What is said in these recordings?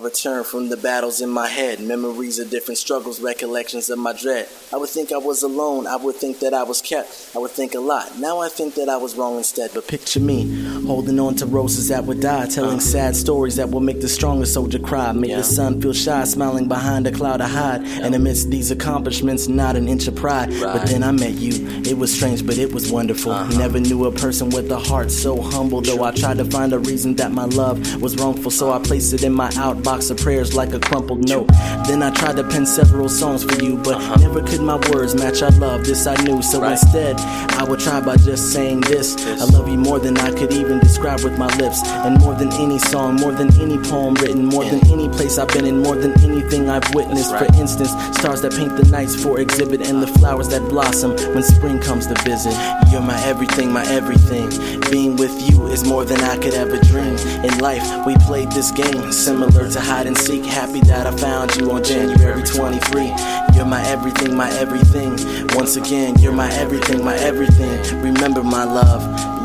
I return from the battles in my head, memories of different struggles, recollections of my dread. I would think I was alone, I would think that I was kept, I would think a lot. Now I think that I was wrong instead. But picture me, holding on to roses that would die, telling uh-huh. sad stories that will make the strongest soldier cry, make the sun feel shy, smiling behind a cloud of hide. And amidst these accomplishments, not an inch of pride. But then I met you, it was strange, but it was wonderful. Uh-huh. Never knew a person with a heart so humble, though I tried to find a reason that my love was wrongful, so I placed it in my outbox of prayers like a crumpled note. Then I tried to pen several songs for you, but uh-huh. never could my words match our love. This I knew, so instead I would try by just saying this: I love you more than I could even describe with my lips, and more than any song, more than any poem written, more than any place I've been in, more than anything I've witnessed. For instance, stars that paint the nights for exhibit, and the flowers that blossom when spring comes to visit. You're my everything, my everything. Being with you is more than I could ever dream. In life, we played this game similar to hide and seek. Happy that I found you on January 23. You're my everything, my everything. Once again, you're my everything, my everything. Remember my love.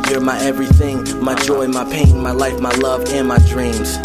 You're my everything, my joy, my pain, my life, my love, and my dreams.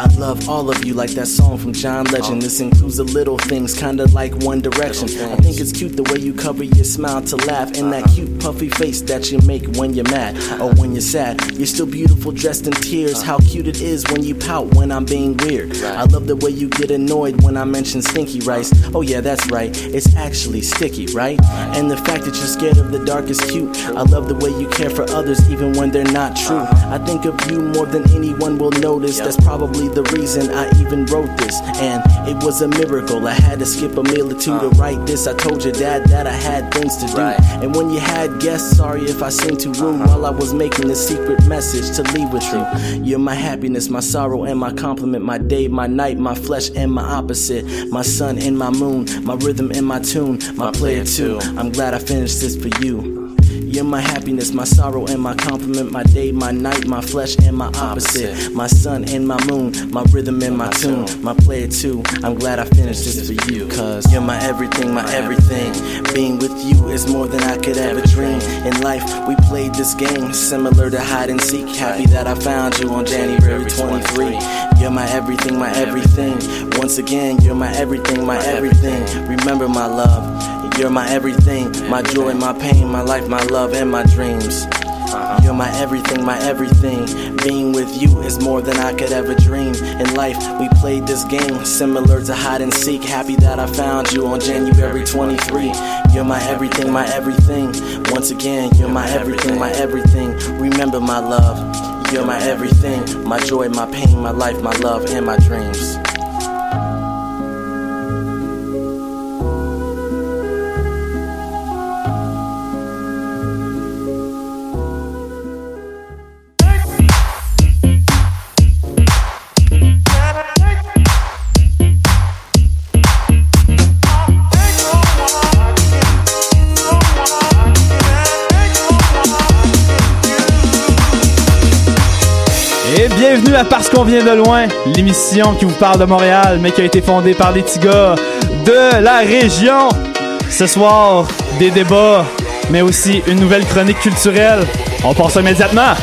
I love all of you like that song from John Legend. Oh. This includes the little things, kinda like One Direction. I think it's cute the way you cover your smile to laugh, and that uh-huh. cute puffy face that you make when you're mad or uh-huh. when you're sad. You're still beautiful, dressed in tears. Uh-huh. How cute it is when you pout when I'm being weird. I love the way you get annoyed when I mention stinky rice. Oh yeah, that's right, it's actually sticky, right? And the fact that you're scared of the dark is cute. I love the way you care for others even when they're not true. I think of you more than anyone will notice. That's probably the reason I even wrote this. And it was a miracle. I had to skip a meal or two to write this. I told your dad that I had things to do. And when you had guests, sorry if I seemed too rude uh-huh. while I was making a secret message to leave with you. You're my happiness, my sorrow, and my compliment, my day, my night, my flesh, and my opposite. My sun and my moon, my rhythm and my tune, my player too. I'm glad I finished this for you. You're my happiness, my sorrow, and my compliment, my day, my night, my flesh, and my opposite. My sun and my moon, my rhythm and my tune, my player too. I'm glad I finished this for you, cause you're my everything, my everything. Being with you is more than I could ever dream. In life, we played this game similar to hide and seek. Happy that I found you on January 23. You're my everything, my everything. Once again, you're my everything, my everything. Remember my love. You're my everything, my joy, my pain, my life, my love, and my dreams. Uh-huh. You're my everything, my everything. Being with you is more than I could ever dream. In life, we played this game similar to hide and seek. Happy that I found you on January 23. You're my everything, my everything. Once again, you're my everything, my everything. Remember my love. You're my everything, my joy, my pain, my life, my love, and my dreams. Bienvenue à Parce qu'on vient de loin, l'émission qui vous parle de Montréal, mais qui a été fondée par des petits gars de la région. Ce soir, des débats, mais aussi une nouvelle chronique culturelle. On passe immédiatement.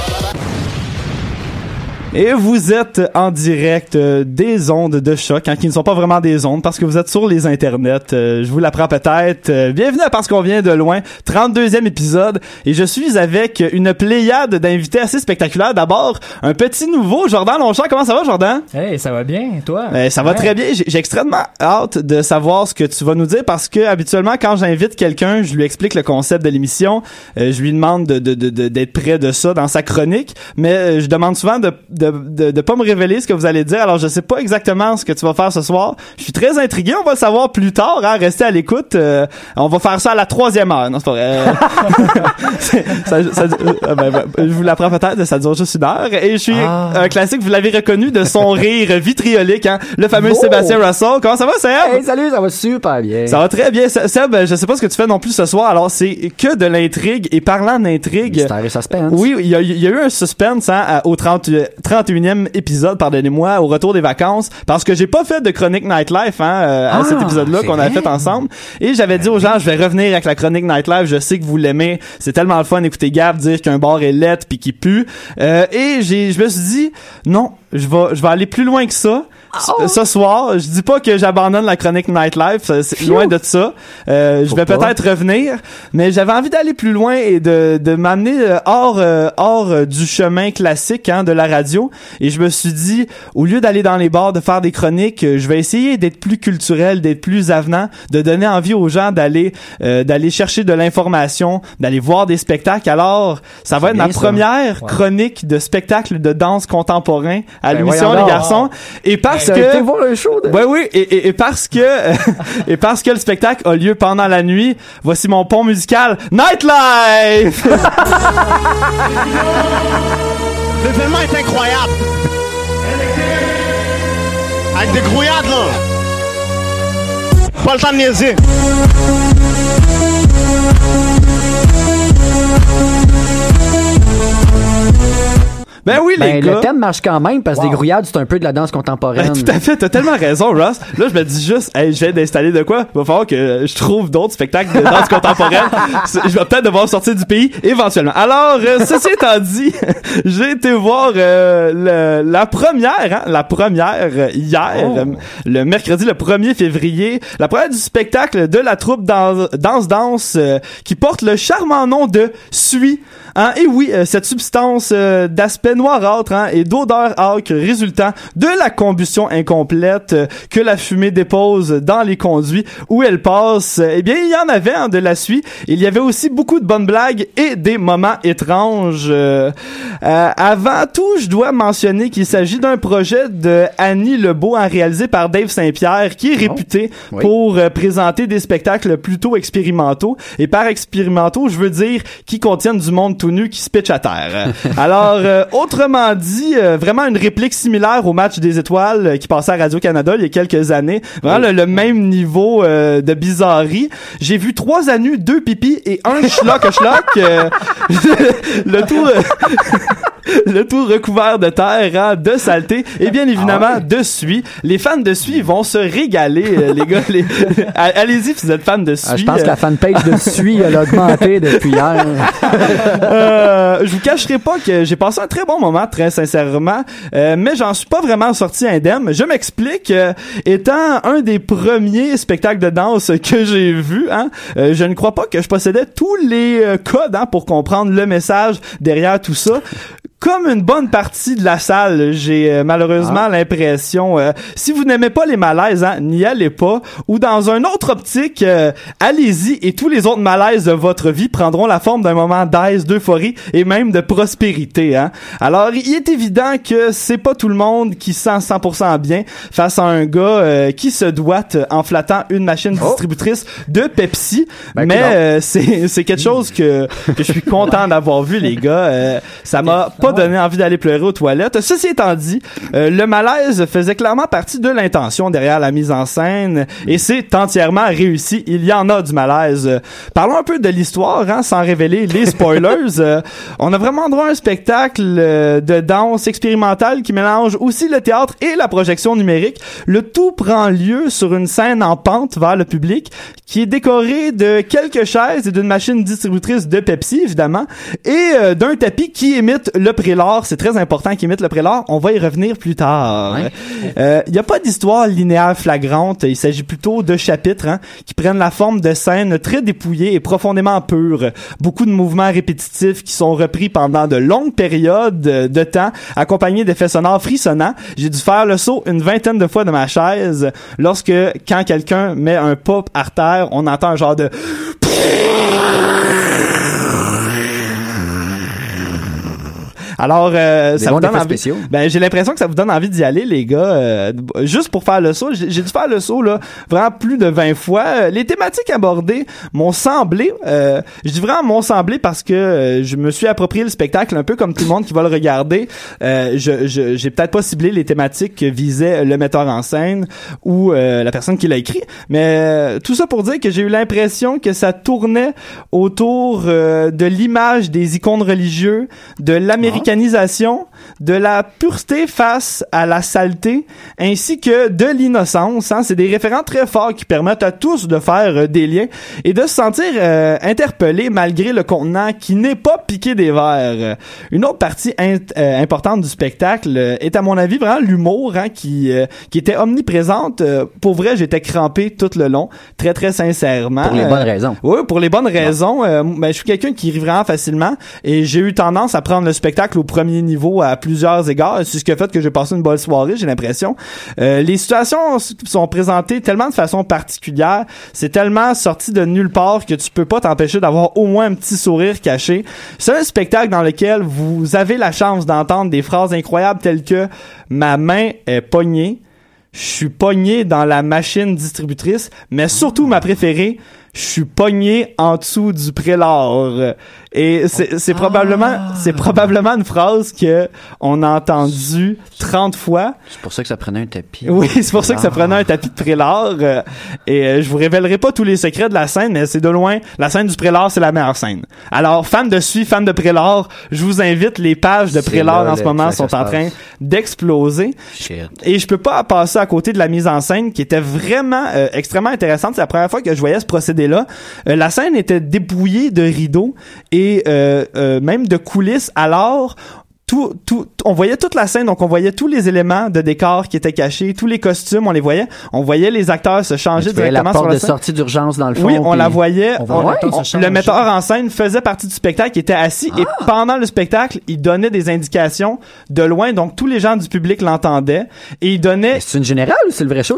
Et vous êtes en direct euh, des ondes de choc, hein, qui ne sont pas vraiment des ondes, parce que vous êtes sur les internets. Euh, je vous l'apprends peut-être. Euh, bienvenue à Parce qu'on vient de loin, 32e épisode. Et je suis avec une pléiade d'invités assez spectaculaires. D'abord, un petit nouveau, Jordan Longchamp. Comment ça va, Jordan? Hey, ça va bien, toi? Euh, ça va Ouais. très bien. J'ai extrêmement hâte de savoir ce que tu vas nous dire parce que habituellement, quand j'invite quelqu'un, je lui explique le concept de l'émission. Euh, je lui demande de, de, de- de- d'être près de ça dans sa chronique, mais euh, je demande souvent de, de, de, de pas me révéler ce que vous allez dire. Alors, je sais pas exactement ce que tu vas faire ce soir. Je suis très intrigué. On va le savoir plus tard. Hein? Restez à l'écoute. Euh, on va faire ça à la troisième heure. Non, c'est pas vrai. Euh, c'est- ça, ça- euh, ben, ben, je vous l'apprends peut-être. Ça dure juste une heure. Et je suis Ah. un classique. Vous l'avez reconnu de son rire vitriolique. Hein? Le fameux Oh! Sébastien Russell. Comment ça va, Seb? Hey, salut, ça va super bien. Ça va très bien. Se- Seb, je sais pas ce que tu fais non plus ce soir. Alors, c'est que de l'intrigue. Et parlant d'intrigue... Mystère et suspense. Oui, il y, a, il y a eu un suspense hein, au 30, euh, 31e épisode, pardonnez-moi, au retour des vacances, parce que j'ai pas fait de chronique Nightlife hein, euh, à Ah, cet épisode-là c'est qu'on a fait ensemble. Et j'avais dit aux gens, je vais revenir avec la chronique Nightlife, je sais que vous l'aimez, c'est tellement le fun d'écouter Gab dire qu'un bar est laid puis qu'il pue. Euh, et j'ai, je me suis dit, non, je vais, je vais aller plus loin que ça. Ce- Oh! Ce soir, je dis pas que j'abandonne la chronique Nightlife, c'est loin de ça. Euh, je vais peut-être revenir, mais j'avais envie d'aller plus loin et de, de m'amener euh, hors euh, hors euh, du chemin classique hein, de la radio. Et je me suis dit, au lieu d'aller dans les bars, de faire des chroniques, je vais essayer d'être plus culturel, d'être plus avenant, de donner envie aux gens d'aller euh, d'aller chercher de l'information, d'aller voir des spectacles. Alors, ça va être ma ça. première chronique de spectacle de danse contemporain à Ben l'émission Les. Garçons. Et parce T'as que été voir un show de... Ouais, oui, et, et, et parce que et parce que le spectacle a lieu pendant la nuit, voici mon pont musical Nightlife. L'événement est incroyable. Avec des grouillades, là. Pas le temps de niaiser. Ben oui les Ben, gars. le thème marche quand même parce que des grouillades, c'est un peu de la danse contemporaine. Ben, tout à fait, t'as tellement raison, Ross. Là, je me dis juste, hey, je viens d'installer de quoi? Il va falloir que je trouve d'autres spectacles de danse contemporaine. Je vais peut-être devoir sortir du pays, éventuellement. Alors, euh, ceci étant dit, j'ai été voir euh, le- la première, hein, la première euh, hier, Oh. euh, le mercredi, le 1er février, la première du spectacle de la troupe dans- Danse Danse euh, qui porte le charmant nom de Sui. Hein, et oui, euh, cette substance euh, d'aspect noirâtre hein, et d'odeur âcre résultant de la combustion incomplète euh, que la fumée dépose dans les conduits où elle passe, eh bien, il y en avait hein, de la suie. Il y avait aussi beaucoup de bonnes blagues et des moments étranges. Euh, euh, avant tout, je dois mentionner qu'il s'agit d'un projet de Annie Lebeau hein, réalisé par Dave Saint-Pierre qui est réputé Oui. pour euh, présenter des spectacles plutôt expérimentaux. Et par expérimentaux, je veux dire qui contiennent du monde tout nu qui se pitch à terre. Alors, euh, autrement dit, euh, vraiment une réplique similaire au match des étoiles euh, qui passait à Radio-Canada il y a quelques années. Vraiment le, le même niveau de bizarrerie. J'ai vu trois anus, deux pipis et un schlock schlock. euh, le tout... le tout recouvert de terre, hein, de saleté et bien évidemment Ah de suie. Les fans de suie vont se régaler, euh, les gars. les- Allez-y, si vous êtes fans de suie. Ah, je pense que la fanpage de Sui elle a augmenté depuis hier. Euh, je vous cacherai pas que j'ai passé un très bon moment, très sincèrement, euh, mais j'en suis pas vraiment sorti indemne. Je m'explique. euh, étant un des premiers spectacles de danse que j'ai vu, hein, euh, je ne crois pas que je possédais tous les euh, codes hein, pour comprendre le message derrière tout ça. Comme une bonne partie de la salle, j'ai euh, malheureusement l'impression, euh, si vous n'aimez pas les malaises, hein, n'y allez pas. Ou dans un autre optique, euh, allez-y et tous les autres malaises de votre vie prendront la forme d'un moment d'aise, d'euphorie et même de prospérité. Hein. Alors, il est évident que c'est pas tout le monde qui se sent 100% bien face à un gars euh, qui se doite en flattant une machine distributrice de Pepsi. Ben, Mais euh, c'est quelque chose que, que je suis content d'avoir vu, les gars. Euh, ça m'a pas donné envie d'aller pleurer aux toilettes. Ceci étant dit, euh, le malaise faisait clairement partie de l'intention derrière la mise en scène et c'est entièrement réussi. Il y en a du malaise. Euh, Parlons un peu de l'histoire, hein, sans révéler les spoilers. Euh, on a vraiment droit à un spectacle euh, de danse expérimentale qui mélange aussi le théâtre et la projection numérique. Le tout prend lieu sur une scène en pente vers le public qui est décorée de quelques chaises et d'une machine distributrice de Pepsi, évidemment, et euh, d'un tapis qui imite le prélat. C'est très important qu'il imite le prélat. On va y revenir plus tard. Ouais. Euh, Il n'y a pas d'histoire linéaire flagrante. Il s'agit plutôt de chapitres hein, qui prennent la forme de scènes très dépouillées et profondément pures. Beaucoup de mouvements répétitifs qui sont repris pendant de longues périodes de de temps, accompagnés d'effets sonores frissonnants. J'ai dû faire le saut une vingtaine de fois de ma chaise lorsque, quand quelqu'un met un pop à terre, on entend un genre de... Alors, euh, ça vous donne envie. spéciaux. Ben, j'ai l'impression que ça vous donne envie d'y aller, les gars. euh, juste pour faire le saut, j'ai dû faire le saut là, vraiment plus de 20 fois. Euh, Les thématiques abordées m'ont semblé, euh, je dis vraiment m'ont semblé parce que euh, je me suis approprié le spectacle un peu comme tout le monde qui va le regarder. Euh, je je- j'ai peut-être pas ciblé les thématiques que visait le metteur en scène ou euh, la personne qui l'a écrit, mais euh, tout ça pour dire que j'ai eu l'impression que ça tournait autour euh, de l'image des icônes religieux, de l'américanisation, de la pureté face à la saleté, ainsi que de l'innocence. Hein. C'est des référents très forts qui permettent à tous de faire euh, des liens et de se sentir euh, interpellé malgré le contenant qui n'est pas piqué des verres. Une autre partie euh, importante du spectacle euh, est à mon avis vraiment l'humour hein, qui euh, qui était omniprésente. Pour vrai, j'étais crampé tout le long, très très sincèrement. Pour les bonnes raisons. oui, pour les bonnes raisons. Ben, je suis quelqu'un qui rit vraiment facilement et j'ai eu tendance à prendre le spectacle au premier niveau à plusieurs égards. C'est ce qui a fait que j'ai passé une bonne soirée, j'ai l'impression. Euh, les situations sont présentées tellement de façon particulière, c'est tellement sorti de nulle part que tu peux pas t'empêcher d'avoir au moins un petit sourire caché. C'est un spectacle dans lequel vous avez la chance d'entendre des phrases incroyables telles que ma main est pognée, je suis pogné dans la machine distributrice, mais surtout ma préférée, je suis pogné en dessous du prélat. Et c'est c'est probablement c'est probablement une phrase que on a entendue 30 fois. C'est pour ça que ça prenait un tapis. Oui, c'est pour ça que ça Ah. prenait un tapis de prélat. euh, et euh, je vous révélerai pas tous les secrets de la scène, mais c'est de loin la scène du prélat, c'est la meilleure scène. Alors, fan de Suisse, fan de prélat, je vous invite. Les pages de prélat en ce moment sont en train d'exploser. Et je peux pas passer à côté de la mise en scène qui était vraiment euh, extrêmement intéressante. C'est la première fois que je voyais ce procédé-là. Euh, la scène était dépouillée de rideaux et euh, euh, même de coulisses. Alors, tout, tout, on voyait toute la scène, donc on voyait tous les éléments de décor qui étaient cachés, tous les costumes, on les voyait. On voyait les acteurs se changer voyais la directement porte sur la de scène. sortie d'urgence dans le fond. Oui, on la voyait. On On- Ouais, le metteur en scène faisait partie du spectacle, il était assis et Ah! pendant le spectacle, il donnait des indications de loin, donc tous les gens du public l'entendaient et il donnait. C'est une générale ou c'est le vrai show?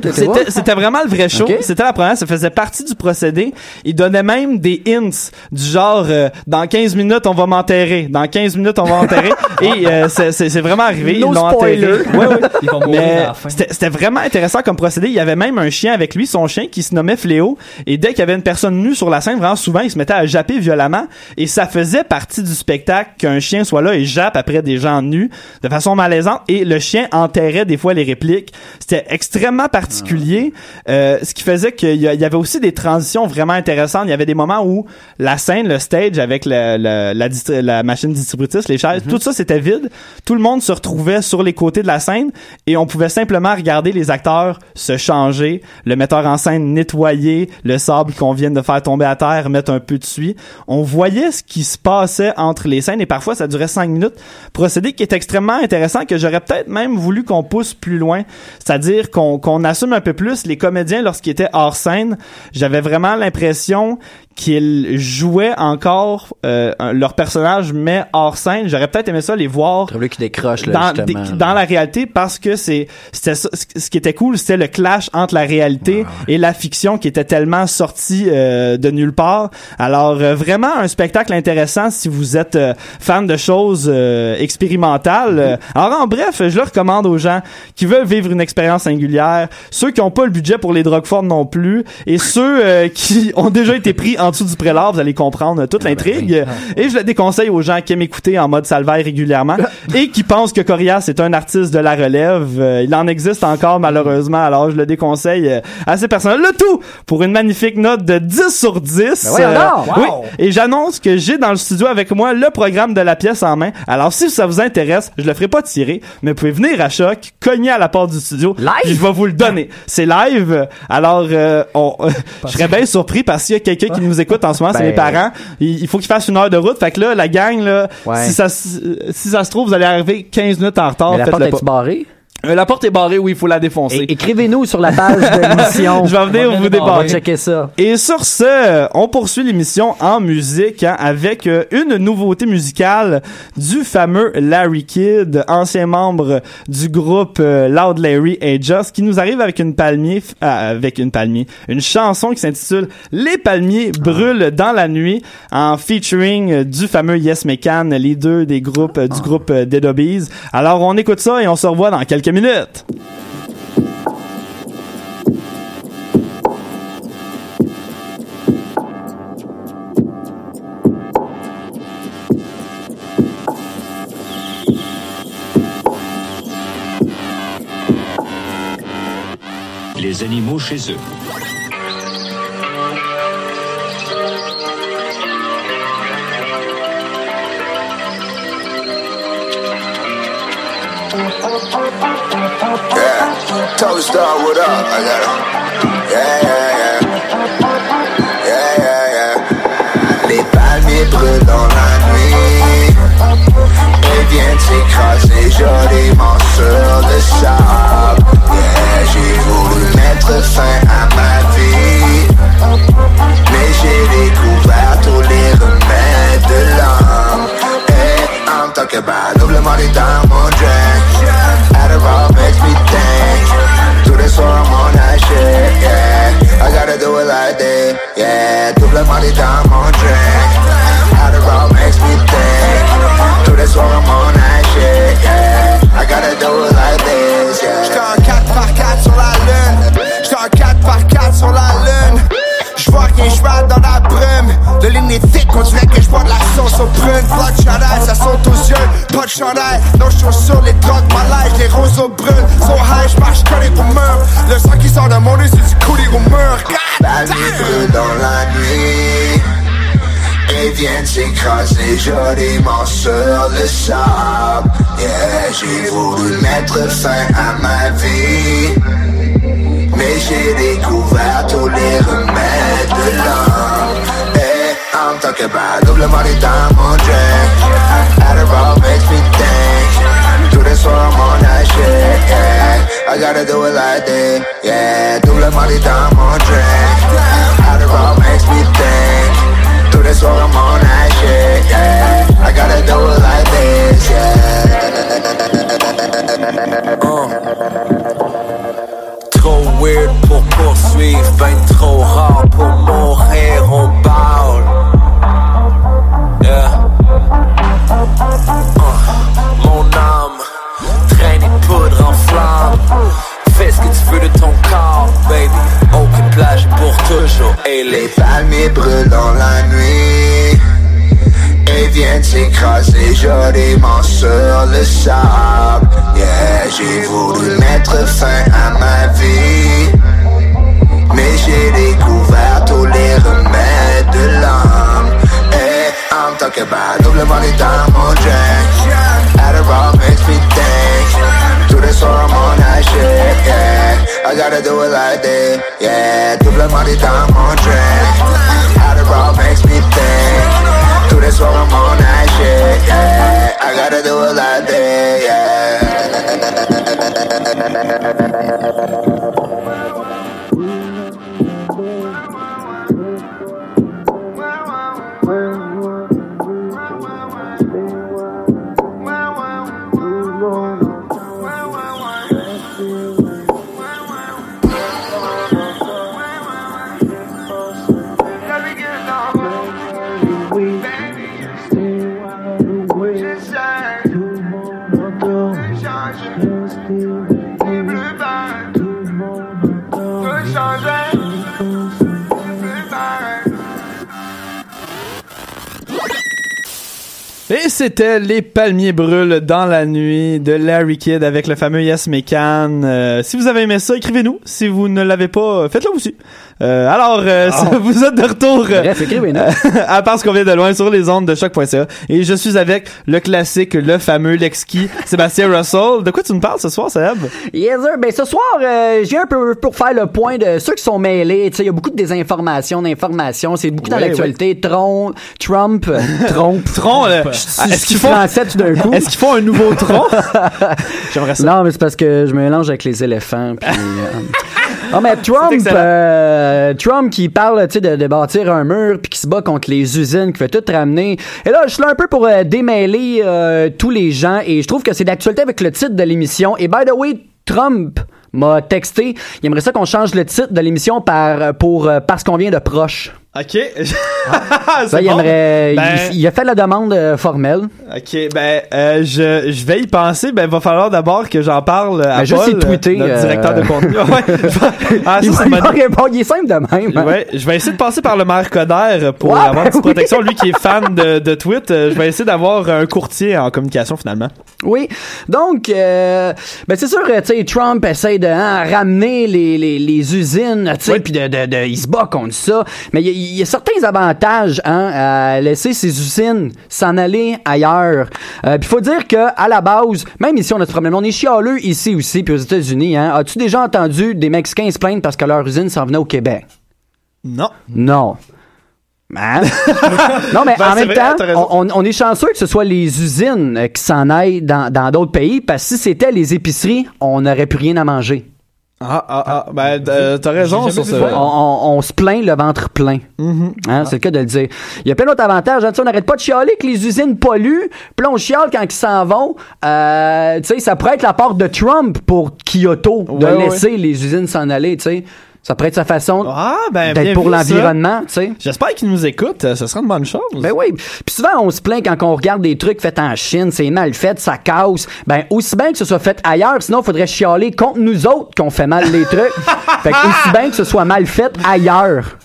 C'était vraiment le vrai show. C'était la première, ça faisait partie du procédé. Il donnait même des hints du genre euh, dans 15 minutes on va m'enterrer, dans 15 minutes on va m'enterrer et euh, c'est- c'est c'est vraiment arrivé, No ils l'ont enterré. Ouais, ouais. Ils vont mourir Mais à la fin. c'était vraiment intéressant comme procédé. Il y avait même un chien avec lui, son chien qui se nommait Fléau. Et dès qu'il y avait une personne nue sur la scène, vraiment souvent, il se mettait à japper violemment. Et ça faisait partie du spectacle qu'un chien soit là et jappe après des gens nus de façon malaisante. Et le chien enterrait des fois les répliques. C'était extrêmement particulier. Euh, ce qui faisait qu'il y, a- il y avait aussi des transitions vraiment intéressantes. Il y avait des moments où la scène, le stage avec la, la, la, la machine distributrice, les chaises, tout ça c'était tout le monde se retrouvait sur les côtés de la scène et on pouvait simplement regarder les acteurs se changer, le metteur en scène nettoyer le sable qu'on vient de faire tomber à terre, mettre un peu de suie. On voyait ce qui se passait entre les scènes et parfois ça durait cinq minutes. Procédé qui est extrêmement intéressant que j'aurais peut-être même voulu qu'on pousse plus loin, c'est-à-dire qu'on assume un peu plus les comédiens lorsqu'ils étaient hors scène. J'avais vraiment l'impression qu'ils jouaient encore euh, leur personnage mais hors scène j'aurais peut-être aimé ça les voir Décroche, là, dans, justement, là. la réalité parce que c'est c'était ce qui était cool c'était le clash entre la réalité et la fiction qui était tellement sorti euh, de nulle part. Alors euh, vraiment un spectacle intéressant si vous êtes euh, fan de choses expérimentales. Euh, alors en bref je le recommande aux gens qui veulent vivre une expérience singulière ceux qui ont pas le budget pour les drogues fortes non plus et ceux qui ont déjà été pris en dessous du prélat vous allez comprendre toute l'intrigue. et je le déconseille aux gens qui aiment écouter en mode salvaire régulièrement et qui pensent que Corias est un artiste de la relève. Euh, il en existe encore malheureusement, alors je le déconseille euh, à ces personnes. Le tout pour une magnifique note de 10 sur 10. Ben voyons donc! oui. Et j'annonce que j'ai dans le studio avec moi le programme de la pièce en main. Alors si ça vous intéresse, je le ferai pas tirer, mais vous pouvez venir à Choc, cogner à la porte du studio. Live? je vais vous le donner. C'est live. Alors euh, on, je serais bien surpris parce qu'il y a quelqu'un qui nous écoute en ce moment, c'est Ben, mes parents. Il, il faut qu'ils fassent une heure de route. Fait que là, la gang, là, Ouais. si, ça, si ça se trouve, vous allez arriver 15 minutes en retard. Mais la porte pas. barrée? Euh, la porte est barrée, oui, il faut la défoncer. É- Écrivez-nous sur la page de l'émission. Je vais venir vous On va débarrer. checker ça. Et sur ce, on poursuit l'émission en musique hein, avec euh, une nouveauté musicale du fameux Larry Kidd, ancien membre du groupe euh, Loud Larry et Just, qui nous arrive avec une palmier, f- ah, avec une palmier, une chanson qui s'intitule Les palmiers brûlent dans la nuit, en featuring euh, du fameux Yes Mecan, les deux des groupes du groupe euh, Dead Obies. Alors on écoute ça et on se revoit dans quelques minutes. Les animaux chez eux. Yeah. Tell Star what up. I got him. Yeah, yeah, yeah. Yeah, yeah, yeah. Les palmiers brûlent dans la nuit. Et viennent s'écraser joliment sur le sable. Yeah, j'ai voulu mettre fin à ma vie. Mais j'ai découvert tous les remèdes de l'âme. Hey, I'm talking about doublement des temps, That, yeah. Mon drink. Makes me think. This I'm on shit. I gotta do like this, yeah. J'étais en 4 par 4 sur la lune. J'étais en 4 par 4 sur la lune. J'vois rien, j'vais dans la brume. Le ligne thick, on dirait que j'bois de la sauce aux prunes. Blood chandail, ça saute aux yeux. Pas de chandail, non j'suis sur les drogues, ma life, les roses aux brunes. So high, j'marche collé au mur. Le sang qui sort de mon nez, c'est du coulis au mur. God Palmiers brûlent dans la nuit Et viennent s'écraser joliment sur le sable Yeah, j'ai voulu mettre fin à ma vie Mais j'ai découvert tous les remèdes de l'homme I'm talking about doble marita, I'm on drink. Adderall makes me think. Do this or I'm on that shit, yeah. I gotta do it like this, yeah. Doble marita, I'm on drink. Adderall makes me think. Do this or I'm on that shit, yeah. I gotta do it like this, yeah. Oh. Trop weird pour poursuivre 23 brûlent dans la nuit. Et viennent s'écraser joliment sur le sable. Yeah, j'ai voulu mettre fin à ma vie. Mais j'ai découvert tous les remèdes de l'âme. Hey, I'm talking about doublement des temps, mon drink Adderall money, so I'm on that shit, yeah. I gotta do it like this, yeah. Double money, time on track. Adderall makes me think. Do this while I'm on that shit, yeah. I gotta do it like this, yeah. C'était Les Palmiers brûlent dans la nuit de Larry Kidd avec le fameux Yes Mecan. Euh, si vous avez aimé ça, écrivez-nous. Si vous ne l'avez pas, faites-le aussi. Euh, alors, euh, Oh. vous êtes de retour euh, Bref, écrivez-nous. à parce qu'on vient de loin sur les ondes de choc.ca. Et je suis avec le classique, le fameux, l'exquis Sébastien Russell. De quoi tu nous parles ce soir, Seb? Yes, sir. Ben, ce soir, euh, viens un peu pour faire le point de ceux qui sont mêlés. Tu sais, il y a beaucoup de désinformation, d'informations. C'est beaucoup dans l'actualité. Tron, Trump, euh, Trump. Tron, euh, est-ce qu'ils font- français tout d'un coup? Est-ce qu'ils font un nouveau tronc? J'aimerais ça. Non, mais c'est parce que je mélange avec les éléphants. Puis, euh, Non, mais Trump, euh, Trump qui parle, de, de bâtir un mur puis qui se bat contre les usines, qui fait tout ramener. Et là, je suis là un peu pour euh, démêler tous les gens et je trouve que c'est d'actualité avec le titre de l'émission. Et by the way, Trump m'a texté. Il aimerait ça qu'on change le titre de l'émission par pour parce qu'on vient de proche. OK. Ça, il aimerait. il- Ben- il, a fait la demande euh, formelle. OK, ben, euh, je, je vais y penser. Ben, il va falloir d'abord que j'en parle à Ben, Paul, tweeter, notre euh, directeur de contenu. Ouais. Ah, ça, il, c'est va, répondre. Il est simple de même. hein. Ouais, je vais essayer de passer par le maire Coder pour Ouais, avoir ben une petite oui. protection. Lui qui est fan de, de tweet, je vais essayer d'avoir un courtier en communication finalement. Oui. Donc, ben c'est sûr, tu sais, Trump essaie de hein, ramener les, les, les usines, tu sais, puis de, de, de, il se bat contre ça. Mais il il y a certains avantages hein, à laisser ces usines s'en aller ailleurs. Euh, puis faut dire que à la base, même ici on a ce problème, on est chialeux ici aussi, puis aux États-Unis. Hein, As-tu déjà entendu des Mexicains se plaindre parce que leur usine s'en venait au Québec? Non. Non. Hein? non, mais Ben, en même vrai, temps, on, on est chanceux que ce soit les usines euh, qui s'en aillent dans dans d'autres pays, parce que si c'était les épiceries, on n'aurait plus rien à manger. Ah, ah, ah, ben, euh, t'as raison sur On, ce. on- on se plaint le ventre plein. Mm-hmm. Hein, C'est le cas de le dire. Il y a plein d'autres avantages. hein. Tu sais, on n'arrête pas de chialer que les usines polluent. Puis on chiale quand ils s'en vont. Euh, tu sais, ça pourrait être la part de Trump pour Kyoto de Ouais, ouais. laisser les usines s'en aller. tu sais. Ça pourrait être sa façon Ah, ben, d'être pour l'environnement. tu sais. J'espère qu'il nous écoute. euh, Ce sera une bonne chose. Ben oui. Puis souvent, on se plaint quand on regarde des trucs faits en Chine, c'est mal fait, ça casse. Ben, aussi bien que ce soit fait ailleurs, sinon, il faudrait chialer contre nous autres qu'on fait mal les trucs. fait que aussi bien que ce soit mal fait ailleurs.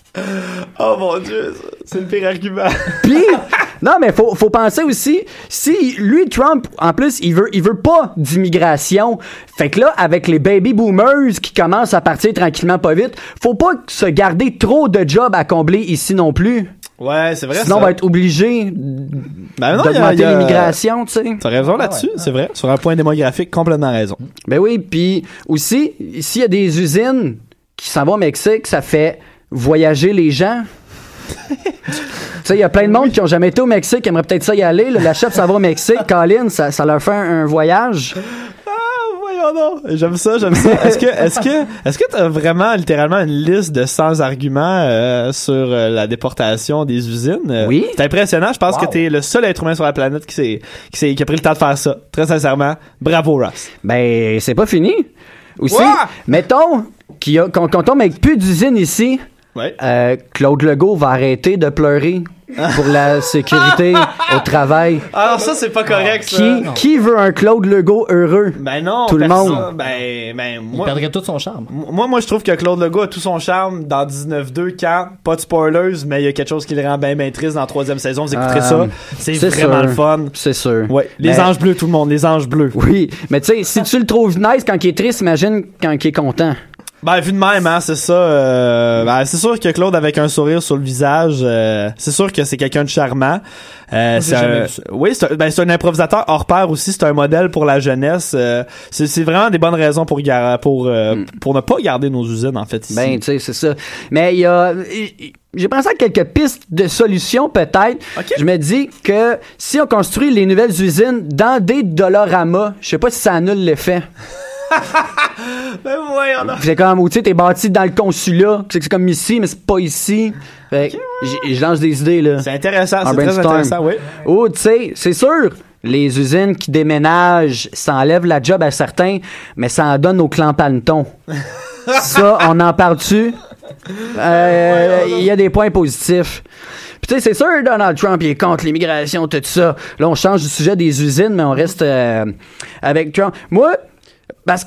Oh mon dieu, ça, c'est le pire argument. Puis, non, mais faut, faut penser aussi, si lui, Trump, en plus, il veut, il veut pas d'immigration. Fait que là, avec les baby boomers qui commencent à partir tranquillement pas vite, faut pas se garder trop de jobs à combler ici non plus. Ouais, c'est vrai. Sinon, ça. on va être obligé Ben non, il y a- d'augmenter l'immigration, tu sais. T'as raison là-dessus, c'est vrai. Sur un point démographique, complètement raison. Ben oui, puis aussi, s'il y a des usines qui s'en vont au Mexique, ça fait voyager les gens. tu sais, il y a plein de monde qui ont jamais été au Mexique, qui aimeraient peut-être ça y aller. là. La chef s'en va au Mexique, Colin, ça, ça leur fait un, un voyage. Voyons donc. J'aime ça, j'aime ça. Est-ce que, est-ce que, est-ce que t'as vraiment littéralement une liste de 100 arguments euh, sur euh, la déportation des usines? Euh, Oui. C'est impressionnant. Je pense Wow. que t'es le seul être humain sur la planète qui s'est, qui s'est, qui a pris le temps de faire ça. Très sincèrement. Bravo, Ross. Ben, c'est pas fini. Aussi, Ouah! mettons qu'il y a- qu'on qu'on tombe avec plus d'usines ici. Ouais. euh, Claude Legault va arrêter de pleurer pour la sécurité au travail. Alors ça, c'est pas correct, ça. Qui, qui veut un Claude Legault heureux? Ben non, Tout le monde. Ben, ben, Il moi, perdrait tout son charme. moi, moi, je trouve que Claude Legault a tout son charme dans 19-2 quand, pas de spoilers, mais il y a quelque chose qui le rend bien, bien triste dans la troisième saison. Vous écouterez Euh, ça. C'est c'est vraiment sûr. le fun. C'est sûr. Ouais. Les Mais- anges bleus, tout le monde. Les anges bleus. Oui, mais tu sais, si tu le trouves nice quand il est triste, imagine quand il est content. Ben, vu de même, hein, c'est ça. euh, ben, c'est sûr que Claude avec un sourire sur le visage, euh, c'est sûr que c'est quelqu'un de charmant. Euh, c'est un, oui, c'est un, ben, c'est un improvisateur hors pair aussi. C'est un modèle pour la jeunesse. euh, c'est, c'est vraiment des bonnes raisons pour gar- pour euh, pour ne pas garder nos usines en fait ici. Ben, tu sais, c'est ça. Mais il y a. J'ai pensé à quelques pistes de solutions, peut-être. Je me dis que si on construit les nouvelles usines dans des Dolorama, je sais pas si ça annule l'effet. ben voyons donc. C'est comme, ou tu sais, t'es bâti dans le consulat, c'est c'est comme ici, mais c'est pas ici. Fait j- je lance des idées, là. C'est intéressant, c'est très intéressant, oui. Ou, tu sais, c'est sûr, les usines qui déménagent, ça enlève la job à certains, mais ça en donne au clan Panton. ça, on en parle-tu? Euh, Il y a des points positifs. Puis tu sais, c'est sûr, Donald Trump, il est contre l'immigration, tout ça. Là, on change du sujet des usines, mais on reste euh, avec Trump. Moi, parce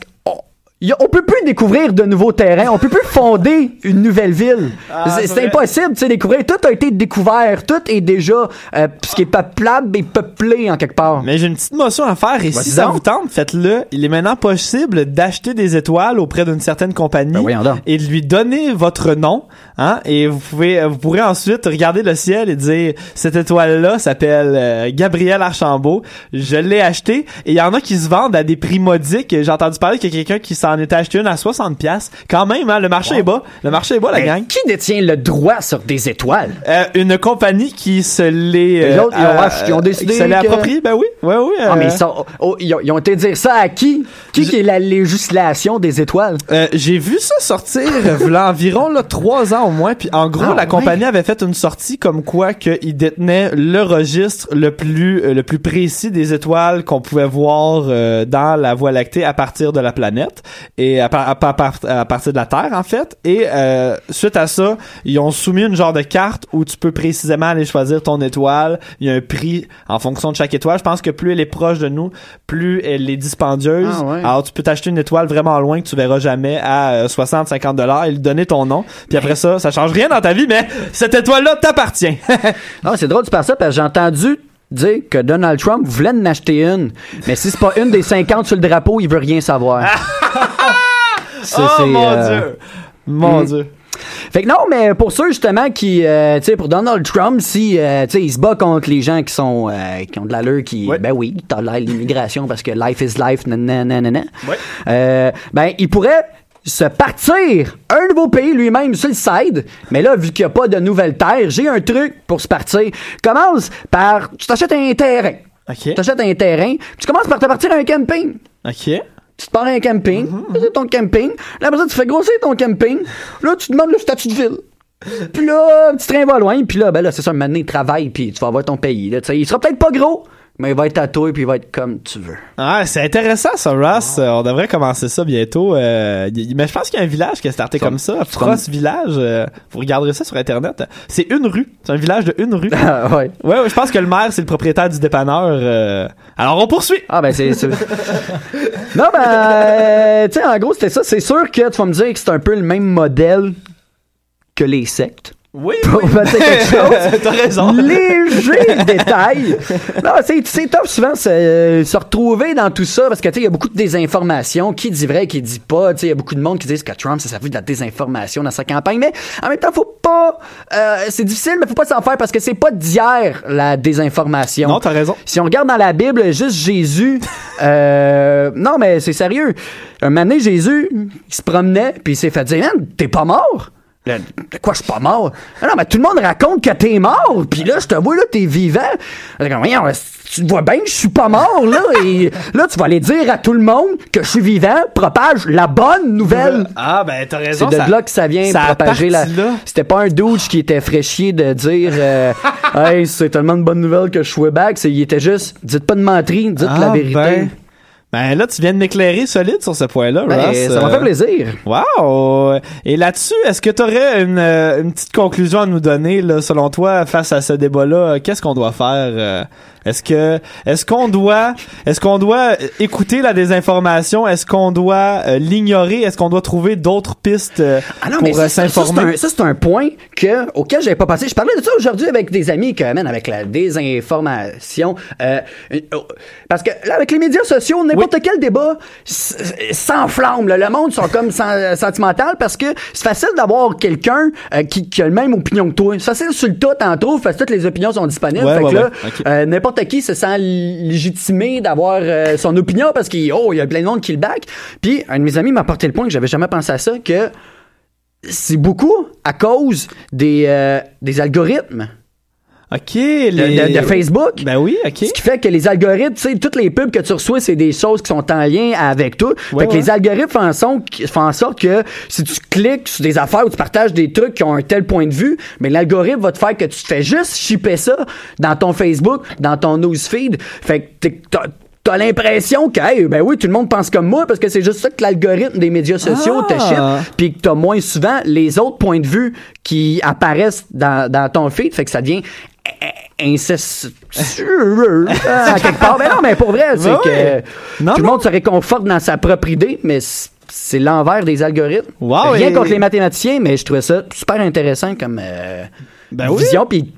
y a- on peut plus découvrir de nouveaux terrains, on peut plus fonder une nouvelle ville. Ah, c'est impossible, tu sais, découvrir. Tout a été découvert, tout est déjà euh, ce qui est peuplable et peuplé en quelque part. Mais j'ai une petite motion à faire et si ça donc. vous tente, faites-le. Il est maintenant possible d'acheter des étoiles auprès d'une certaine compagnie Ben et de lui donner votre nom, hein, et vous pouvez, vous pourrez ensuite regarder le ciel et dire cette étoile-là s'appelle euh, Gabriel Archambault. Je l'ai acheté et il y en a qui se vendent à des prix modiques. J'ai entendu parler qu'il y a quelqu'un qui s'en était acheté une à 60 pièces. Quand même, hein, le marché est bas. Le marché est bas, la Mais gang. Qui détient le droit sur des étoiles? Euh, une compagnie qui se l'est Les euh, autres, ils ont, ach- ils ont décidé qui se que- approprié. Ben oui, ouais, oui. Ah, mais euh, ils, sont- oh, ils ont, ils ont été dire ça à qui? Qui, qui est la législation des étoiles? Euh, j'ai vu ça sortir euh, v'là environ là, trois ans au moins. Puis en gros, Ah, la ouais. compagnie avait fait une sortie comme quoi qu'ils détenaient le registre le plus euh, le plus précis des étoiles qu'on pouvait voir euh, dans la Voie lactée à partir de la planète et à, par- à par- à partir de la Terre en fait. Et euh, suite à ça, ils ont soumis une genre de carte où tu peux précisément aller choisir ton étoile. Il y a un prix en fonction de chaque étoile. Je pense que plus elle est proche de nous, plus elle est dispendieuse. Ah ouais. Alors tu peux t'acheter une étoile vraiment loin que tu verras jamais à euh, 60 50 dollars et lui donner ton nom. Puis après ça, ça change rien dans ta vie mais cette étoile là t'appartient. Ah, c'est drôle de faire ça parce que j'ai entendu dire que Donald Trump voulait en acheter une. Mais si c'est pas une des 50 sur le drapeau, il veut rien savoir. C'est- oh mon euh, dieu. Mon mm. dieu. Fait que non, mais pour ceux justement qui, euh, tu sais, pour Donald Trump, si, euh, tu sais, il se bat contre les gens qui sont, euh, qui ont de l'allure, qui, ben oui, tolèrent l'immigration parce que life is life, nanana. Euh, ben, il pourrait se partir un nouveau pays lui-même sur le side. Mais là, vu qu'il n'y a pas de nouvelles terres, j'ai un truc pour se partir. Commence par, tu t'achètes un terrain. Tu t'achètes un terrain, tu commences par te partir un camping. OK. Tu te pars à un camping, fais ton camping, là, après ça, tu fais grossir ton camping, là, tu demandes le statut de ville. Puis là, tu train va loin, puis là, ben là, c'est ça, un moment donné, travail, puis tu vas avoir ton pays. Là, tu sais. il sera peut-être pas gros, mais il va être à toi, puis il va être comme tu veux. Ah, c'est intéressant ça, Ross. On devrait commencer ça bientôt. Euh, mais je pense qu'il y a un village qui a starté comme ça. Frost Village. euh, vous regarderez ça sur Internet. C'est une rue. C'est un village de une rue. Ah, ouais. ouais. ouais, je pense que le maire, c'est le propriétaire du dépanneur. euh. Alors, on poursuit. Ah, ben, c'est... non, ben, tu sais, en gros, c'était ça. C'est sûr que tu vas me dire que c'est un peu le même modèle que les sectes. Oui, Pour oui. quelque chose. T'as raison. Léger détail. Non, c'est, c'est top souvent se, euh, se retrouver dans tout ça parce que tu sais, il y a beaucoup de désinformation. Qui dit vrai, qui dit pas. Tu sais, il y a beaucoup de monde qui disent que Trump, ça servi de la désinformation dans sa campagne. Mais en même temps, faut pas. euh, c'est difficile, mais faut pas s'en faire parce que c'est pas d'hier la désinformation. Non, t'as raison. Si on regarde dans la Bible, juste Jésus. euh, non, mais c'est sérieux. Un moment donné, Jésus, il se promenait puis il s'est fait dire, man, t'es pas mort. Là, de quoi je suis pas mort? Ah non, mais tout le monde raconte que t'es mort, puis là, je te vois, là, t'es vivant. Là, Voyons, tu vois bien que je suis pas mort, là, et là, tu vas aller dire à tout le monde que je suis vivant, propage la bonne nouvelle. Ah, ben, t'as C'est raison. de ça- là que ça vient ça propager la. C'était pas un douche qui était fraîchier de dire euh, Hey, c'est tellement une bonne nouvelle que je suis back. C'est, il était juste dites pas de menterie, dites la Ah, vérité. Ben, ben là, tu viens de m'éclairer solide sur ce point-là, Ben, Ross. ça m'a Euh, fait plaisir. Wow! Et là-dessus, est-ce que tu aurais une, euh, une petite conclusion à nous donner, là, selon toi, face à ce débat-là? Qu'est-ce qu'on doit faire? Euh, Est-ce que est-ce qu'on doit est-ce qu'on doit écouter la désinformation? Est-ce qu'on doit euh, l'ignorer? Est-ce qu'on doit trouver d'autres pistes euh, Ah non, pour mais euh, ça, c'est s'informer? un, ça, c'est un point que, auquel j'avais pas pensé. Je parlais de ça aujourd'hui avec des amis que, man, avec la désinformation. Euh, euh, parce que là, avec les médias sociaux, n'importe quel débat s'enflamme. là. Le monde sont comme sen- sentimental parce que c'est facile d'avoir quelqu'un euh, qui, qui a la même opinion que toi. C'est facile sur le tout, en trouve, parce que toutes les opinions sont disponibles. Ouais, fait ouais, que là, ouais. Euh, n'importe qui se sent légitimé d'avoir euh, son opinion parce qu'il oh, y a plein de monde qui le back. Puis un de mes amis m'a apporté le point que j'avais jamais pensé à ça que c'est beaucoup à cause des, euh, des algorithmes. OK, De, les- de- de Facebook? Ben oui, OK. Ce qui fait que les algorithmes, tu sais, toutes les pubs que tu reçois, c'est des choses qui sont en lien avec toi. Ouais, fait que ouais. les algorithmes font en, son- font en sorte que si tu cliques sur des affaires ou tu partages des trucs qui ont un tel point de vue, mais l'algorithme va te faire que tu te fais juste shipper ça dans ton Facebook, dans ton newsfeed. Fait que t'as T'as l'impression que, hey, ben oui, tout le monde pense comme moi parce que c'est juste ça que l'algorithme des médias sociaux te Ah. ship, puis que t'as moins souvent les autres points de vue qui apparaissent dans, dans ton feed, fait que ça devient incestueux à quelque part. Mais non, mais pour vrai, c'est que. Non, tout le monde se réconforte dans sa propre idée, mais c'est l'envers des algorithmes. Wow, Rien et- contre les mathématiciens, mais je trouvais ça super intéressant comme euh, Ben oui. vision, puis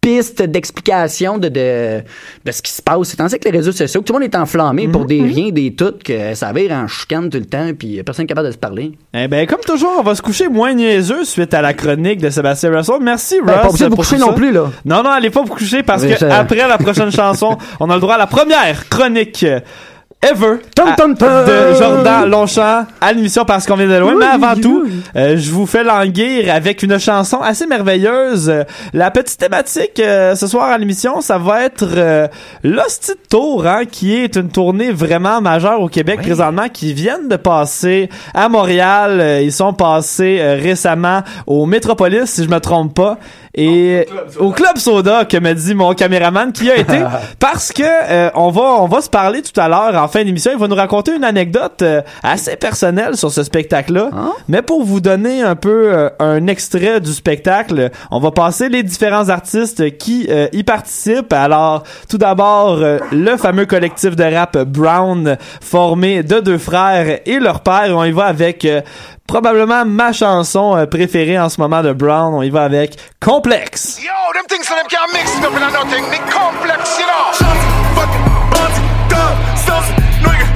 piste d'explication de, de, de ce qui se passe. C'est tandis que les réseaux sociaux, que tout le monde est enflammé pour Mhm. des rien, des tout, que ça vire en chicane tout le temps, puis personne n'est capable de se parler. Eh ben, comme toujours, on va se coucher moins niaiseux suite à la chronique de Sébastien Russell. Merci, Ross. Ben, pas obligé de vous coucher non plus, là. Non, non, allez pas vous coucher parce que ça- après la prochaine chanson, on a le droit à la première chronique ever tum. de Jordan Longchamp à l'émission parce qu'on vient de loin. Mais avant tout, euh, je vous fais languir avec une chanson assez merveilleuse. Euh, La petite thématique euh, ce soir à l'émission, ça va être euh, l'Hostie Tour, hein, qui est une tournée vraiment majeure au Québec présentement, qui viennent de passer à Montréal. Ils sont passés récemment au Métropolis, si je me trompe pas. Et au Club Soda, que me dit mon caméraman qui a été parce que euh, on va on va se parler tout à l'heure en fin d'émission, il va nous raconter une anecdote euh, assez personnelle sur ce spectacle là. Mais pour vous donner un peu euh, un extrait du spectacle, on va passer les différents artistes qui euh, y participent. Alors, tout d'abord euh, le fameux collectif de rap Brown formé de deux frères et leur père, on y va avec euh, probablement ma chanson euh, préférée en ce moment de Brown, on y va avec Complexe. Yo, them things that them can't mix it up in nothing. They complex, you know. Shots, fucking, bouncy, dub, saucy, nigga,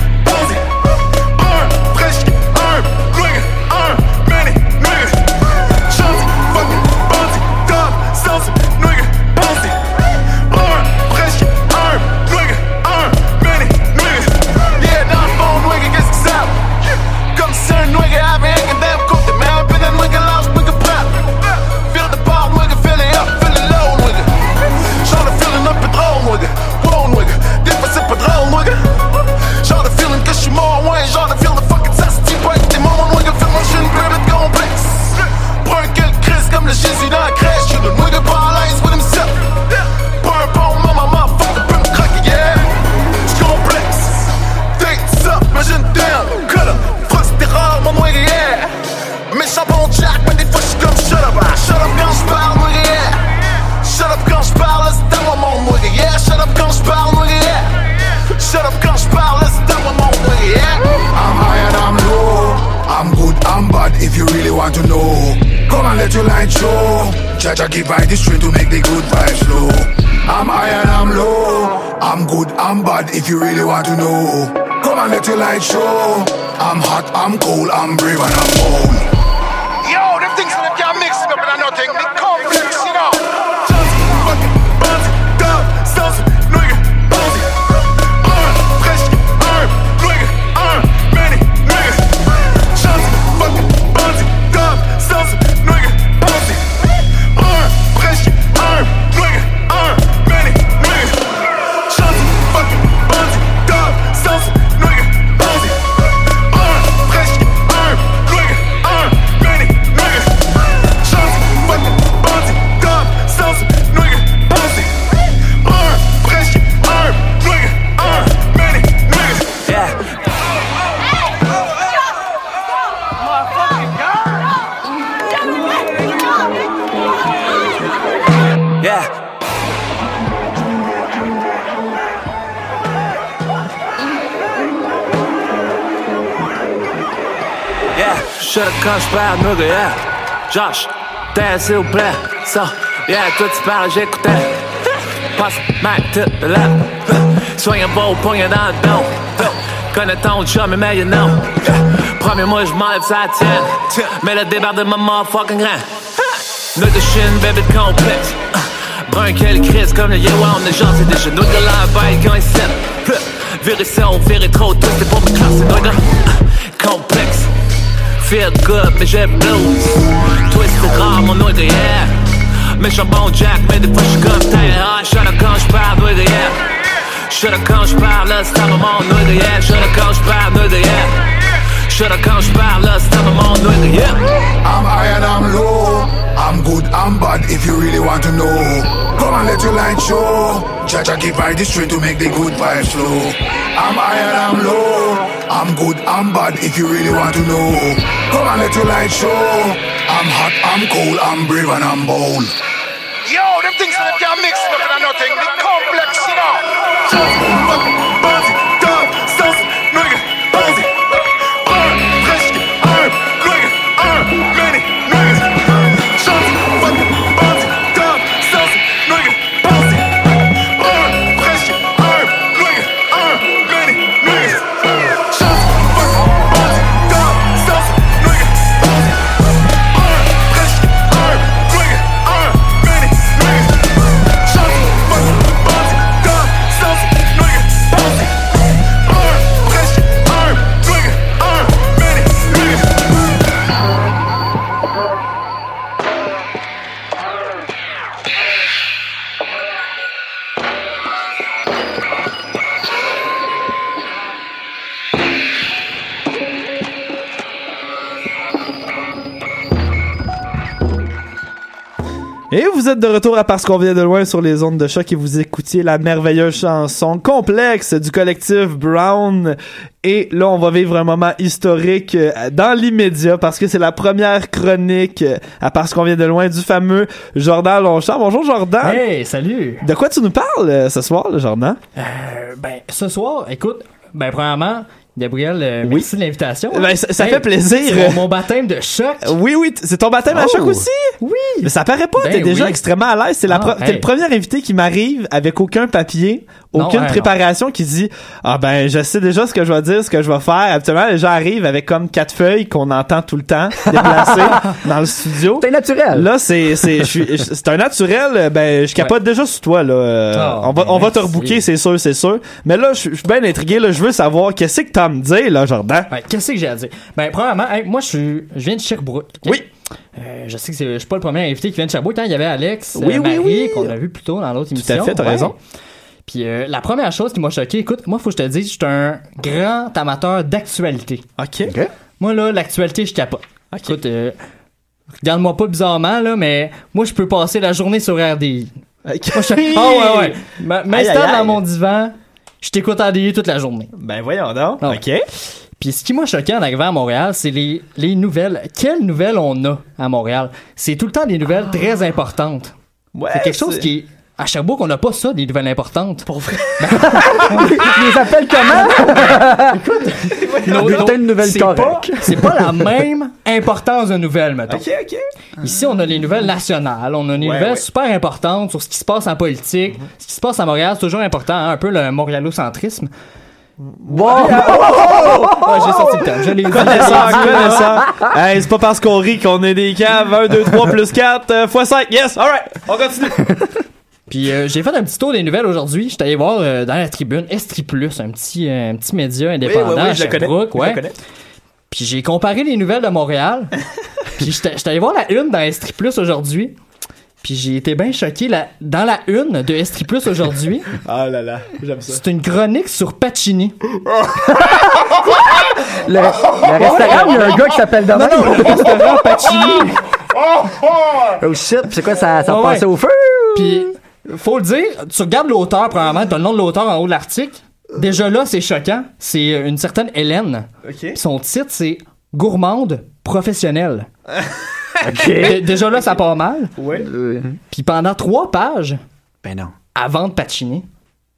j'parle, nigga, yeah. Josh, t'es s'il vous plaît. So, yeah, toi tu parles, j'écoutais. Passe ma to the left. Swing un beau poignet dans le dos. Connais ton chum, mais meilleur non. Premier-moi, j'm'enlève sa tienne. Mais le débardement motherfucking grand. Nigga shin, baby complexe. Brun quel crise comme le yeah, on est gentil déjà. Nigga la bête quand il s'aime. Virer ça, on virait trop tout, c'est pour me classer, nigga. Complexe. Feel good, mais j'ai blues. Twisted rare, mon nigga, yeah. Méchant bon Jack, mais des fois j'suis comme t'es. Ah, j'suis quand j'parle, nigga, yeah. J'suis quand j'parle, là, c'est à mon nigga, yeah. J'suis quand j'parle, nigga, yeah. J'suis quand j'parle, là, c'est à mon nigga, yeah. I'm high and I'm low. I'm good, I'm bad if you really want to know. Come and let your light show. Jaja give I the strength to make the good vibes flow. I'm high and I'm low. I'm good, I'm bad if you really want to know. Come and let your light show. I'm hot, I'm cold, I'm brave and I'm bold. Yo, them things that can't mix nothing and nothing. The complex, you know. Vous êtes de retour à Parce qu'on vient de loin sur les ondes de choc et vous écoutiez la merveilleuse chanson complexe du collectif Brown. Et là, on va vivre un moment historique euh, dans l'immédiat parce que c'est la première chronique euh, à Parce qu'on vient de loin du fameux Jordan Longchamp. Bonjour Jordan. Hey, salut. De quoi tu nous parles euh, ce soir, le Jordan? Euh, ben, ce soir, écoute, ben, premièrement, Gabriel, euh, merci de l'invitation. Ben, ça, ça Hey, fait plaisir. C'est mon, mon baptême de choc. Oui, oui, c'est ton baptême à Oh. choc aussi? Oui. Mais ça paraît pas, Ben t'es déjà oui. extrêmement à l'aise. C'est la Ah, hey. le premier invité qui m'arrive avec aucun papier, Non, aucune non. préparation, qui dit Ah ben je sais déjà ce que je vais dire, ce que je vais faire. Habituellement, les gens arrivent avec comme quatre feuilles qu'on entend tout le temps déplacées dans le studio. C'est naturel. Là, c'est c'est c'est un naturel. Ben je capote déjà sur toi là. Euh, Ah, on va on va te rebooker, c'est sûr, c'est sûr. Mais là, je suis bien intrigué. Là, je veux savoir qu'est-ce que t'as à me dire là, Jordan? Ouais, Qu'est-ce que j'ai à dire? Ben, premièrement, hey, moi, je suis, je viens de Sherbrooke. ok? Oui. Euh, je sais que c'est- je suis pas le premier invité qui vient de Sherbrooke. hein. Il y avait Alex, Oui, euh, oui, Marie, oui. qu'on a vu plus tôt dans l'autre Tout émission. à fait, t'as Ouais. raison. Puis euh, la première chose qui m'a choqué, écoute, moi, faut que je te dise, je suis un grand amateur d'actualité. Ok. Moi, là, l'actualité, je capote. Écoute, euh, regarde-moi pas bizarrement, là, mais moi, je peux passer la journée sur RDI. Moi, je- Ah ouais, ouais. M'installe dans mon divan, je t'écoute RDI toute la journée. Ben voyons donc. Ah. Ok. Puis ce qui m'a choqué en arrivant à Montréal, c'est les, les nouvelles. Quelles nouvelles on a à Montréal? C'est tout le temps des nouvelles très importantes. Ouais, c'est quelque chose qui est... À Sherbrooke, on n'a pas ça, des nouvelles importantes. Pour vrai? Ils les appellent comment? Nos- nos- de nouvelles c'est pas-. C'est pas la même importance de nouvelles, mettons. Ok, ok. Ici, on a les nouvelles nationales, on a des Ouais, nouvelles ouais. super importantes sur ce qui se passe en politique, ce qui se passe à Montréal, c'est toujours important, hein, un peu le montréalocentrisme. Wow! Ah, j'ai sorti le terme, je l'ai dit. connaissant. Hey, c'est pas parce qu'on rit qu'on est des caves. 1, 2, 3 plus 4 euh, fois 5. Yes, alright. On continue. Puis euh, j'ai fait un petit tour des nouvelles aujourd'hui. J'étais allé voir euh, dans la tribune Estri Plus, un petit, euh, un petit média indépendant oui, oui, à je le connais. Sherbrooke, Je le ouais. connais. Puis j'ai comparé les nouvelles de Montréal. Puis j'étais allé voir la une dans Estri Plus aujourd'hui. Puis j'ai été bien choqué. La, dans la une de Estri Plus aujourd'hui, Ah là là, j'aime ça. c'est une chronique sur Pacini. Le, le restaurant, il y a un gars qui s'appelle demain. Non, non, le restaurant Pacini. Oh shit, c'est quoi, ça, ça passait ouais. au feu? Puis, faut le dire, tu regardes l'auteur, premièrement, t'as le nom de l'auteur en haut de l'article. Déjà là, c'est choquant. C'est euh, une certaine Hélène. Ok. Puis Son titre, c'est Gourmande professionnelle. Ok. Dé- Déjà là, ça part mal. Ouais. Euh, Puis pendant trois pages, Ben non. avant de patiner,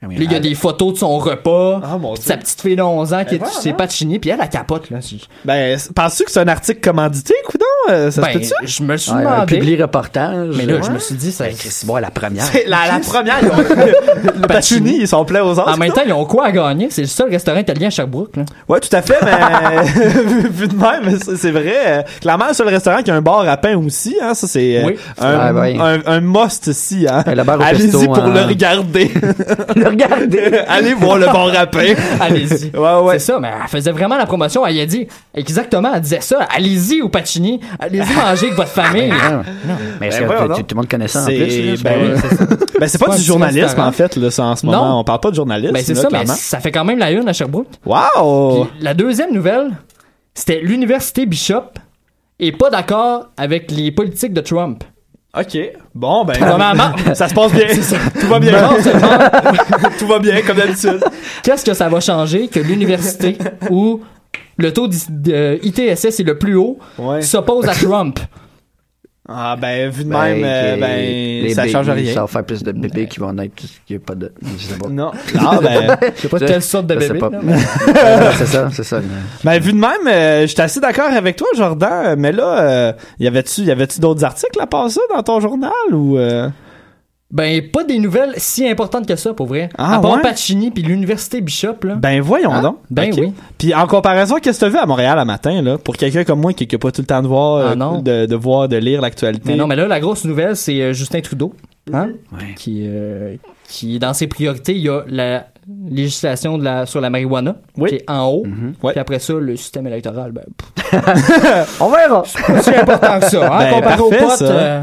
Là, il y a des photos de son repas, Ah, mon sa petite fille de 11 ans qui Ben, est voilà. chez Pacini, puis elle, elle capote, là. Ben, penses-tu que c'est un article commandité, coudon? Euh, ça Ben, se peut-tu? je me suis Ouais, un demandé. public reportage. Mais là, Ouais. je me suis dit, ça. Ben, Chris, bon, la première. C'est la, la première, ils ont- le Pacini, ils sont pleins aux os. En même temps, ils ont quoi à gagner? C'est le seul restaurant italien à Sherbrooke, là. Ouais, tout à fait, mais vu- de même, c'est c'est vrai. euh, clairement, le seul restaurant qui a un bar à pain aussi, hein, ça c'est euh, Oui. un, ouais. un, un must ici. Hein. Ouais, le bar au Allez-y pour hein. le regarder. Le regarder. Allez voir le bar à pain. Allez-y. Ouais, ouais. C'est ça, mais elle faisait vraiment la promotion. Elle a dit, exactement, elle disait ça. Allez-y au Pacini. Allez-y manger avec votre famille. Non, Mais est-ce Ben, que voyons tout, le monde connaît ça en C'est plus? ben. Ben, c'est pas, du journalisme en fait là, ça, en ce Non. moment. On parle pas de journalisme. Ben, c'est ça, mais ça fait quand même la une à Sherbrooke. Wow! Puis la deuxième nouvelle, c'était l'université Bishop est pas d'accord avec les politiques de Trump. Ok. Bon, ben. Premièrement- ça se passe bien. Tout va bien. Non Tout va bien, comme d'habitude. qu'est-ce que ça va changer que l'université où le taux d'I- de ITSS est le plus haut Ouais. s'oppose à Trump? Ah, ben, vu de Ben, même, euh, ben, les ça bébés, change rien. Ça va faire plus de bébés qui vont naître. N'y a pas de. Je sais pas. Non. Ah, ben. Je sais pas quelle sorte de Je sais bébé. c'est ça, c'est ça. Ben, vu de même, euh, j'étais assez d'accord avec toi, Jordan, mais là, euh, y avait-tu, y avait-tu d'autres articles à part ça dans ton journal ou, euh? Ben, pas des nouvelles si importantes que ça, pour vrai. Ah, à part ouais? Pacini puis l'université Bishop, là. Ben, voyons Hein? donc. Ben oui. Puis, en comparaison, qu'est-ce que t'as vu à Montréal à matin, là, pour quelqu'un comme moi qui n'a pas tout le temps de voir, Ah, euh, non. de, de voir, de lire l'actualité? Mais non, mais là, la grosse nouvelle, c'est euh, Justin Trudeau. Hein? Ouais. Qui, euh, qui, dans ses priorités, il y a la législation de la, sur la marijuana, Oui. qui est en haut. Ouais. Puis après ça, le système électoral, ben, On verra. c'est important que ça. Hein? Ben, Comparé aux potes, ça. euh,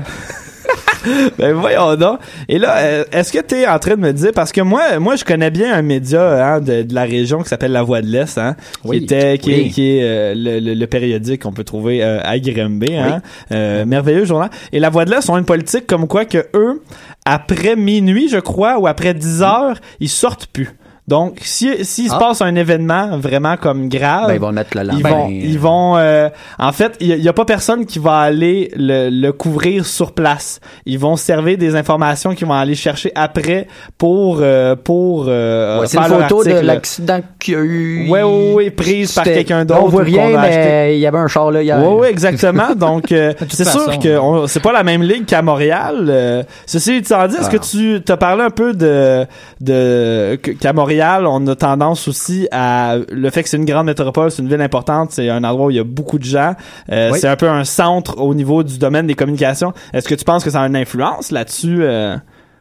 Ben voyons donc. Et là, euh, est-ce que tu es en train de me dire parce que moi, moi, je connais bien un média hein, de, de la région qui s'appelle La Voix de l'Est, hein, Oui. qui était, qui, Oui. est, qui est euh, le, le- le périodique qu'on peut trouver euh, à Grimby, hein, Euh, merveilleux journal. Et La Voix de l'Est ont une politique comme quoi que eux, après minuit, je crois, ou après 10 heures, ils sortent plus. Donc, si s'il se Ah. passe un événement vraiment comme grave, Ben, ils vont mettre le ils vont, ils vont. euh, en fait, il y, a pas personne qui va aller le, le couvrir sur place. Ils vont servir des informations qu'ils vont aller chercher après pour euh, pour euh, Ouais, c'est faire une photo de l'accident qu'il y a eu. Ouais, ouais, ouais, prise par quelqu'un d'autre. On voit rien, a mais il y avait un char là hier. Ouais, ouais, exactement. Donc, euh, c'est façon, sûr que on- c'est pas la même ligue qu'à Montréal. Euh, ceci étant dit, est-ce Ah. que tu t'as parlé un peu de de qu'à Montréal, on a tendance aussi à le fait que c'est une grande métropole, c'est une ville importante, c'est un endroit où il y a beaucoup de gens. Euh, Oui. C'est un peu un centre au niveau du domaine des communications. Est-ce que tu penses que ça a une influence là-dessus, euh,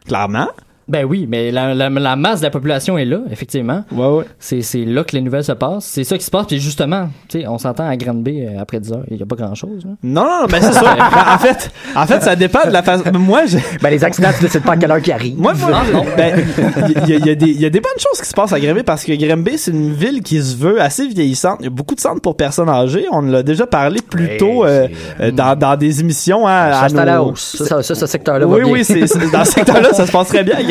clairement? Ben oui, mais la, la, la masse de la population est là, effectivement. Ouais, ouais. C'est, c'est là que les nouvelles se passent. C'est ça qui se passe. Puis justement, tu sais, on s'entend à Granby euh, après 10 heures. Il n'y a pas grand-chose. là. Non, non, ben c'est ça. en fait, en fait, ça dépend de la façon. Moi, j'ai Ben, les accidents, tu décides pas à quelle heure qu'ils arrivent. Moi, moi, ben, il y, a- il y a il y a des bonnes choses qui se passent à Granby parce que Granby, c'est une ville qui se veut assez vieillissante. Il y a beaucoup de centres pour personnes âgées. On en a déjà parlé plus tôt euh, c'est, euh, dans, dans des émissions. Hein, Ça, à c'est à la hausse. Ça, ça, ça, ce secteur-là va oui, bien. oui, c'est, c'est- dans ce secteur-là, ça se passe très bien à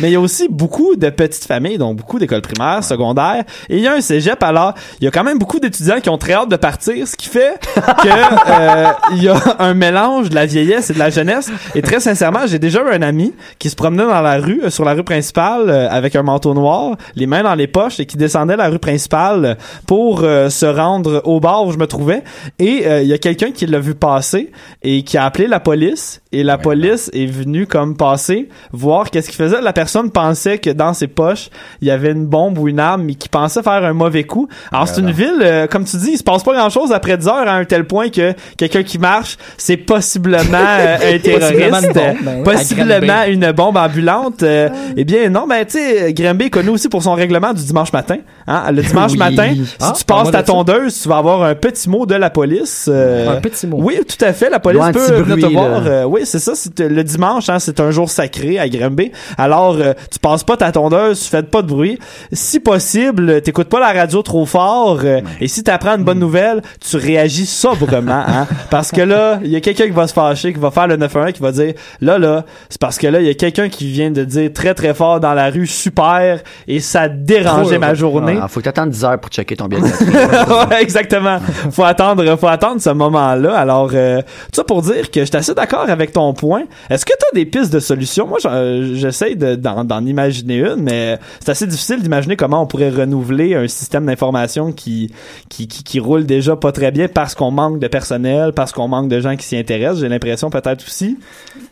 Mais il y a aussi beaucoup de petites familles, donc beaucoup d'écoles primaires, secondaires. Et il y a un cégep, alors, il y a quand même beaucoup d'étudiants qui ont très hâte de partir, ce qui fait que euh, il y a un mélange de la vieillesse et de la jeunesse. Et très sincèrement, j'ai déjà eu un ami qui se promenait dans la rue, euh, sur la rue principale, euh, avec un manteau noir, les mains dans les poches, et qui descendait la rue principale pour euh, se rendre au bar où je me trouvais. Et euh, il y a quelqu'un qui l'a vu passer et qui a appelé la police. Et la police est venue comme passer, voir qu'est-ce qu'il faisait. La personne pensait que dans ses poches, il y avait une bombe ou une arme, mais qui pensait faire un mauvais coup. Alors c'est une ville, euh, comme tu dis, il se passe pas grand-chose après 10 heures à un tel point que quelqu'un qui marche, c'est possiblement euh, un Possiblement une terroriste, bombe, ben possiblement une bombe ambulante. Euh, eh bien non, ben tu sais, Granby est connu aussi pour son règlement du dimanche matin. Hein? Le dimanche Oui. matin, si Ah, tu passes ta tondeuse, tu vas avoir un petit mot de la police. euh, Un petit mot. oui, tout à fait. La police peut te voir. euh, oui, c'est ça. C'est euh, le dimanche, hein, c'est un jour sacré à Granby. Alors, euh, tu passes pas ta tondeuse, tu fais pas de bruit. Si possible, euh, t'écoutes pas la radio trop fort. euh, et si t'apprends une bonne nouvelle, tu réagis sobrement, hein, parce que là, il y a quelqu'un qui va se fâcher, qui va faire le 911, qui va dire, là, là, c'est parce que là, il y a quelqu'un qui vient de dire très très fort dans la rue, super, et ça dérangeait ma journée. Ah, faut t'attendre 10 heures pour checker ton billet ouais, exactement. Faut attendre, faut attendre ce moment-là. Alors, euh, tout ça pour dire que je suis assez d'accord avec ton point. Est-ce que tu as des pistes de solutions? Moi, je, je, j'essaye de- d'en d'en imaginer une, mais c'est assez difficile d'imaginer comment on pourrait renouveler un système d'information qui, qui, qui, qui roule déjà pas très bien parce qu'on manque de personnel, parce qu'on manque de gens qui s'y intéressent. J'ai l'impression peut-être aussi.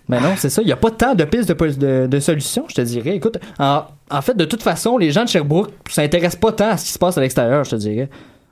Mais non, c'est ça. Il n'y a pas tant de pistes de, de, de solutions, je te dirais. Écoute, en, en fait, de toute façon, les gens de Sherbrooke s'intéressent pas tant à ce qui se passe à l'extérieur, je te dirais.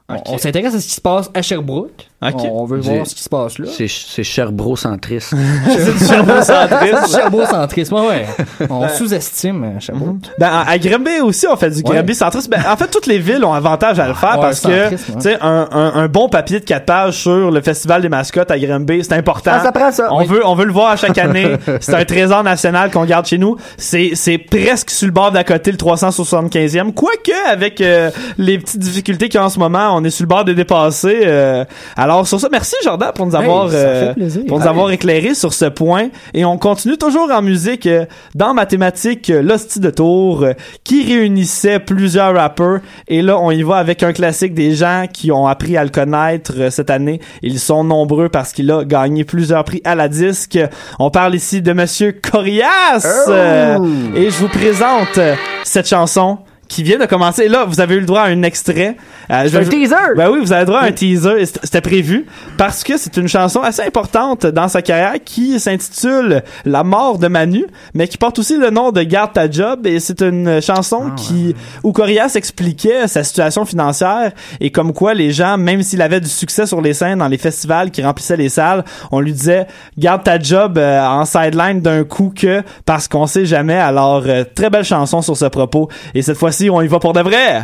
On, on s'intéresse à ce qui se passe à Sherbrooke. Ok. On, on veut voir ce qui se passe là. C'est c'est Cherbro-centriste. C'est du Cherbro-centrisme. Cherbro-centrisme, ouais. On Ben- sous-estime euh, Sherbrooke. Ben, à Granby aussi, on fait du Ouais. Granby centrisme. Ben, en fait, toutes les villes ont avantage à le faire Ouais, parce que, tu sais, un, un, un bon papier de 4 pages sur le festival des mascottes à Granby, c'est important. Ah, ça prend ça. On Oui. veut, on veut le voir à chaque année. c'est un trésor national qu'on garde chez nous. C'est, c'est presque sur le bord d'à côté le 375e. Quoique, avec euh, les petites difficultés qu'il y a en ce moment, on est sur le bord de dépasser. euh. alors, sur ça, merci Jordan pour nous Hey, avoir, ça euh, pour nous avoir éclairé sur ce point. Et on continue toujours en musique euh, dans ma thématique euh, L'Hostie de Tour euh, qui réunissait plusieurs rappeurs. Et là, on y va avec un classique des gens qui ont appris à le connaître cette année. Ils sont nombreux parce qu'il a gagné plusieurs prix à la disque. On parle ici de Monsieur Corias. Euh, et je vous présente cette chanson qui vient de commencer. Là, vous avez eu le droit à un extrait. Euh, je un teaser! Ben oui, vous avez le droit à un teaser. C'était prévu parce que c'est une chanson assez importante dans sa carrière qui s'intitule La mort de Manu, mais qui porte aussi le nom de Garde ta job. Et c'est une chanson qui où Corias expliquait sa situation financière et comme quoi les gens, même s'il avait du succès sur les scènes dans les festivals qui remplissaient les salles, on lui disait garde ta job euh, en sideline d'un coup que parce qu'on sait jamais. Alors euh, très belle chanson sur ce propos. Et cette fois-ci, on y va pour de vrai.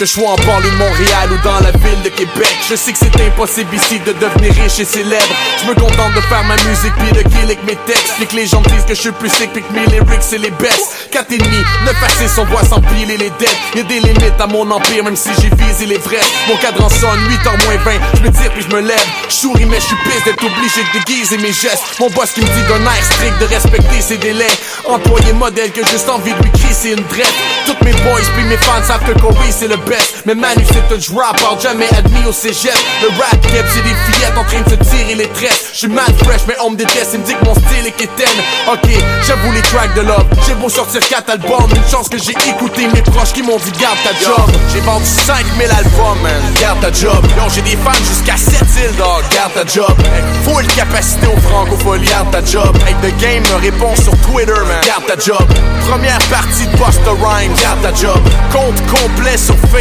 Que je sois en banlieue de Montréal ou dans la ville de Québec. Je sais que c'est impossible ici de devenir riche et célèbre. Je me contente de faire ma musique puis de kill avec mes textes. Puis que les gens disent que je suis plus sick puis que mes lyrics c'est les best. 4 et demi, 9 à 6 on voit s'empiler les dettes. Y'a des limites à mon empire même si j'ai visé les vrais. Mon cadran sonne 8h moins 20 Je me tire puis je me lève. Je souris mais je suis pisse d'être obligé de déguiser mes gestes. Mon boss qui me dit d'un air strict de respecter ses délais. Employé modèle que juste envie de lui crisser une drette. Toutes mes boys puis mes fans savent que Corey c'est le best Mais Manu c'est un jamais admis au cégep. Le rap cap c'est des fillettes en train de se tirer les tresses. Je suis mad fresh mais on me déteste Ils me dit que mon style est quétaine. Ok j'avoue les tracks de love. J'ai beau sortir 4 albums Une chance que j'ai écouté mes proches qui m'ont dit garde ta job. J'ai vendu 5000 albums man. Garde ta job. Yo j'ai des fans jusqu'à 7 îles dog Garde ta job. Full capacité au francophonie Garde ta job. Hey, The Game me répond sur Twitter man. Garde ta job. Première partie de Busta Rhymes. Garde ta job. Compte complet sur Facebook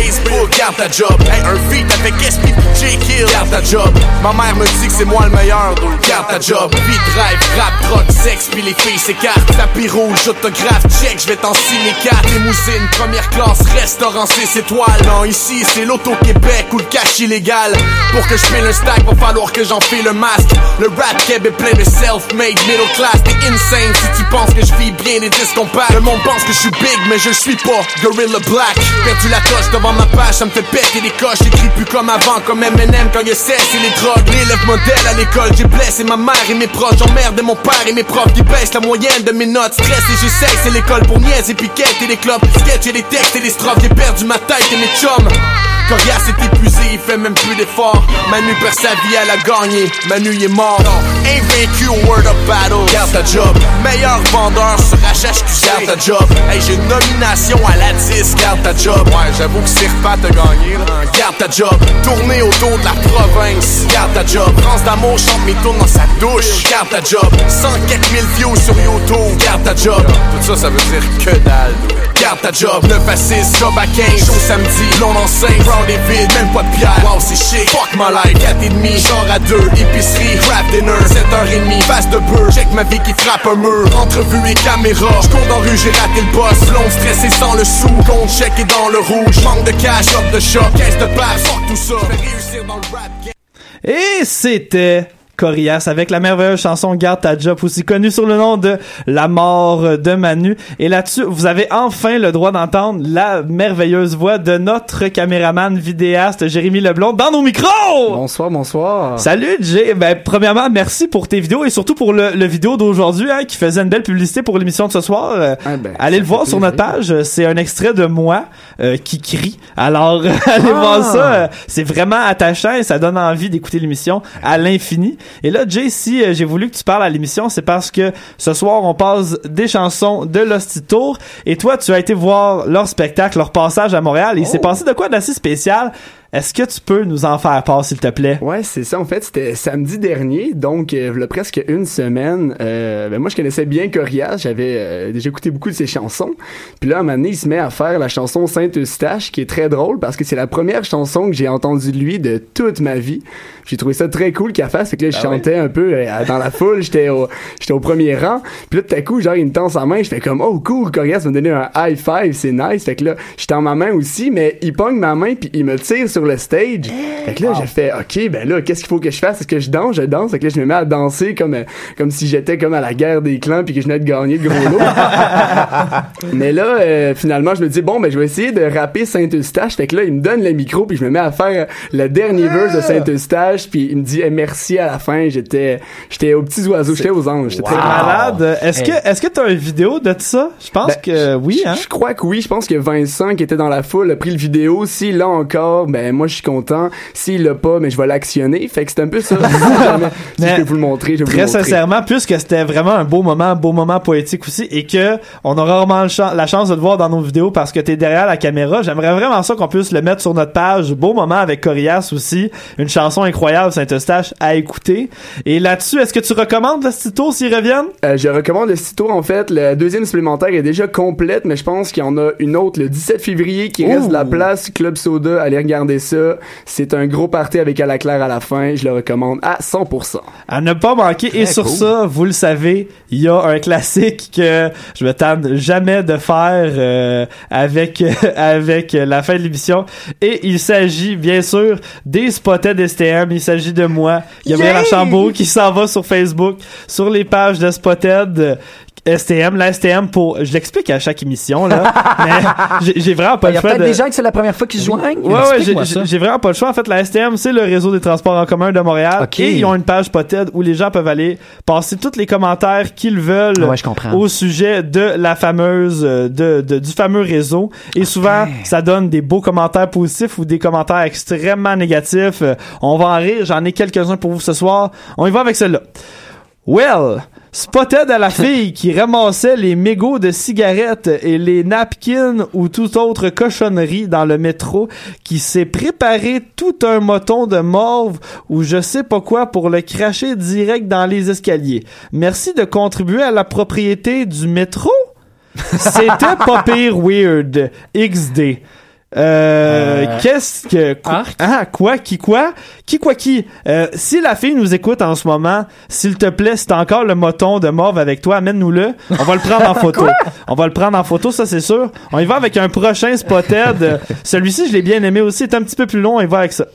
Garde ta job. Hey, Un feat avec SP Kill Garde ta job. Ma mère me dit que c'est moi le meilleur donc Garde ta job. Beat drive, rap, drogue, sexe Puis les filles s'écartent. Tapis rouge, autographe, check Je vais t'en signer 4 Limousine, première classe, restaurant 6 étoiles. Non ici c'est l'auto-Québec ou le cash illégal. Pour que je file un stack va falloir que j'en file le masque. Le rap keb est plein de self-made middle class. T'es insane si tu penses que je vis bien les disques Le monde pense que je suis big mais je suis pas Gorilla Black. Perdu la coche devant ma page ça me fait péter les coches. J'écris plus comme avant comme Eminem quand il cesse et les drogues. L'élève modèle à l'école j'ai blessé ma mère et mes proches. J'emmerde mon père et mes profs qui baissent la moyenne de mes notes. Stress et j'essaie c'est l'école pour niaiser piquettes et les clubs. Sketch et les textes et les strophes. J'ai perdu ma tête et mes chums Corias est épuisé, il fait même plus d'efforts. Manu perd sa vie, elle a gagné. Manu il est mort. Invaincu au Word of Battle. Garde ta job. Meilleur vendeur sur HHQC. Garde ta job. Hey, j'ai une nomination à la 10. Garde ta job. Ouais, j'avoue que Sirpat a gagné. Là. Garde ta job. Tourner autour de la province. Garde ta job. France d'amour chante mes tours dans sa douche. Garde ta job. 104 000 views sur YouTube. Garde ta job. Tout ça, ça veut dire que dalle. Garde ta job. 9 à 6, job à 15. Show samedi. L'on enceinte. Round est même pas de pierre. Wow, c'est chic. Fuck my life. 4 et demi, genre à 2. Épicerie, crap dinner. 7h30, face de beurre. Check ma vie qui frappe un mur. Entrevue et caméra. J'cours dans rue, j'ai raté le boss. Long stressé sans le sou. Compte check est dans le rouge. Manque de cash, up de shop. Caisse de place, fuck tout ça. Fais réussir dans le rap game. Et c'était Corias avec la merveilleuse chanson Garde ta job aussi connue sur le nom de La mort de Manu. Et là-dessus, vous avez enfin le droit d'entendre la merveilleuse voix de notre caméraman vidéaste Jérémy Leblond dans nos micros! Bonsoir, bonsoir. Salut Jay! Ben, premièrement, merci pour tes vidéos et surtout pour le, le vidéo d'aujourd'hui hein, qui faisait une belle publicité pour l'émission de ce soir. Euh, Ah ben, allez le voir sur notre page. C'est un extrait de moi euh, qui crie. Alors, allez Ah! voir ça. C'est vraiment attachant et ça donne envie d'écouter l'émission à l'infini. Et là, Jay, si euh, j'ai voulu que tu parles à l'émission, c'est parce que ce soir, on passe des chansons de l'Hostie Tour. Et toi, tu as été voir leur spectacle, leur passage à Montréal. Et il Oh. s'est passé de quoi d'assez spécial? Est-ce que tu peux nous en faire part, s'il te plaît? Ouais, c'est ça. En fait, c'était samedi dernier, donc euh, il y a presque une semaine. Euh, ben, moi, je connaissais bien Corias. J'avais euh, déjà écouté beaucoup de ses chansons. Puis là, à un moment donné, il se met à faire la chanson Saint-Eustache, qui est très drôle parce que c'est la première chanson que j'ai entendue de lui de toute ma vie. J'ai trouvé ça très cool qu'il a fait. C'est que là, je Ah chantais un peu euh, dans la foule. J'étais au, j'étais au premier rang. Puis là, tout à coup, genre, il me tend sa main. Je fais comme, oh, cool, Corias m'a donné un high five. C'est nice. Fait que là, j'étais en ma main aussi, mais il pogne ma main puis il me tire sur le stage. Fait que là, j'ai fait, OK, ben là, qu'est-ce qu'il faut que je fasse? Est-ce que je danse? Je danse. Fait que là, je me mets à danser comme, euh, comme si j'étais comme à la guerre des clans puis que je venais de gagner le gros lot. mais là, euh, finalement, je me dis, bon, ben, je vais essayer de rapper Saint-Eustache. Fait que là, il me donne le micro puis je me mets à faire le dernier verse de Saint-Eustache puis il me dit, merci à la fin. J'étais, j'étais aux petits oiseaux, j'étais aux anges. J'étais très Malade. Est-ce que, est-ce que t'as une vidéo de ça? Je pense Ben, que oui, hein? Je crois que oui. Je pense que Vincent, qui était dans la foule, a pris le vidéo. S'il l'a encore, ben moi, je suis content. S'il l'a pas, mais je vais l'actionner. Fait que c'est un peu ça. si je peux vous le montrer, je vais vous Très le montrer. sincèrement, puisque c'était vraiment un beau moment, un beau moment poétique aussi, et que on aura vraiment le chan- la chance de te voir dans nos vidéos parce que t'es derrière la caméra, j'aimerais vraiment ça qu'on puisse le mettre sur notre page. Beau moment avec Corias aussi, une chanson incroyable Saint-Eustache à écouter. Et là-dessus, est-ce que tu recommandes le tour s'ils reviennent? Euh, je recommande le site en fait. La deuxième supplémentaire est déjà complète, mais je pense qu'il y en a une autre le 17 février qui reste de la place. Club Soda, allez regarder ça. C'est un gros party avec à la claire à la fin. Je le recommande à 100%. À ne pas manquer. Et sur cool. ça, vous le savez, il y a un classique que je me tente jamais de faire euh, avec avec la fin de l'émission. Et il s'agit bien sûr des Spotted STM. Il s'agit de moi, Gabriel Yay! Archambault, qui s'en va sur Facebook, sur les pages de Spotted. STM, la STM pour, je l'explique à chaque émission là, mais j'ai- vraiment pas Il y le a choix peut-être de. des gens que c'est la première fois qu'ils se joignent. Ouais, ouais, j'ai- vraiment pas le choix. En fait, la STM, c'est le réseau des transports en commun de Montréal. Ok. Et ils ont une page Poted où les gens peuvent aller passer tous les commentaires qu'ils veulent Ouais, je comprends. au sujet de la fameuse, euh, de, de- du fameux réseau. Et souvent, ça donne des beaux commentaires positifs ou des commentaires extrêmement négatifs. Euh, On va en rire. J'en ai quelques-uns pour vous ce soir. On y va avec celle-là. Well, spotted à la fille qui ramassait les mégots de cigarettes et les napkins ou toute autre cochonnerie dans le métro, qui s'est préparé tout un moton de morve ou je sais pas quoi pour le cracher direct dans les escaliers. Merci de contribuer à la propriété du métro. C'était pas weird. XD. Euh, Euh, qu'est-ce que quoi, ah quoi qui quoi? Qui quoi qui? Euh, si la fille nous écoute en ce moment s'il te plaît si t'as encore le moton de morve avec toi. Amène-nous-le. On va le prendre en photo. On va le prendre en photo ça c'est sûr. On y va avec un prochain spotted. Celui-ci je l'ai bien aimé aussi. Est un petit peu plus long on y va avec ça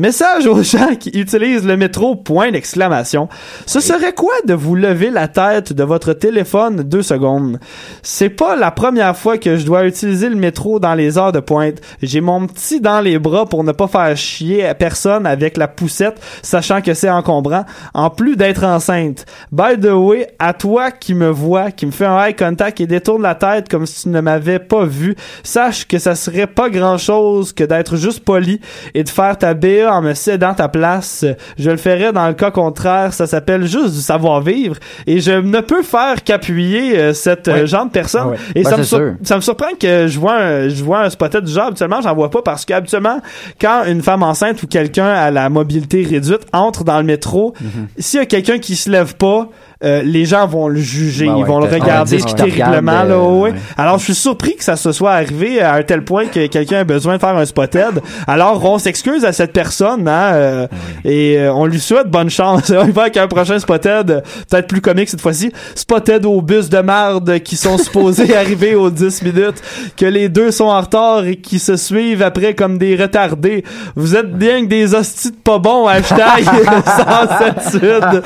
Message aux gens qui utilisent le métro, point d'exclamation. Ce serait quoi de vous lever la tête de votre téléphone deux secondes? C'est pas la première fois que je dois utiliser le métro dans les heures de pointe. J'ai mon petit dans les bras pour ne pas faire chier à personne avec la poussette, sachant que c'est encombrant, en plus d'être enceinte. By the way, à toi qui me vois, qui me fait un eye contact et détourne la tête comme si tu ne m'avais pas vu, sache que ça serait pas grand chose que d'être juste poli et de faire ta BA en me cédant ta place. Je le ferais dans le cas contraire. Ça s'appelle juste du savoir-vivre. Et je ne peux faire qu'appuyer euh, cette euh, genre de personne. Ah. Et Ben, ça, me sûr. ça me surprend que je vois un, je vois un spotted du genre. Habituellement, j'en vois pas parce qu'habituellement, quand une femme enceinte ou quelqu'un à la mobilité réduite entre dans le métro, Mhm. s'il y a quelqu'un qui se lève pas, euh, les gens vont le juger, Ben ils vont le regarder terriblement. là, ouais. ouais. Alors, je suis surpris que ça se soit arrivé à un tel point que quelqu'un a besoin de faire un spotted. Alors, on s'excuse à cette personne, hein, euh, et euh, on lui souhaite bonne chance. on va avec un prochain spotted, euh, peut-être plus comique cette fois-ci. Spotted au bus de marde qui sont supposés arriver aux 10 minutes, que les deux sont en retard et qui se suivent après comme des retardés. Vous êtes bien que des hosties de pas bons, hashtag 107 Sud.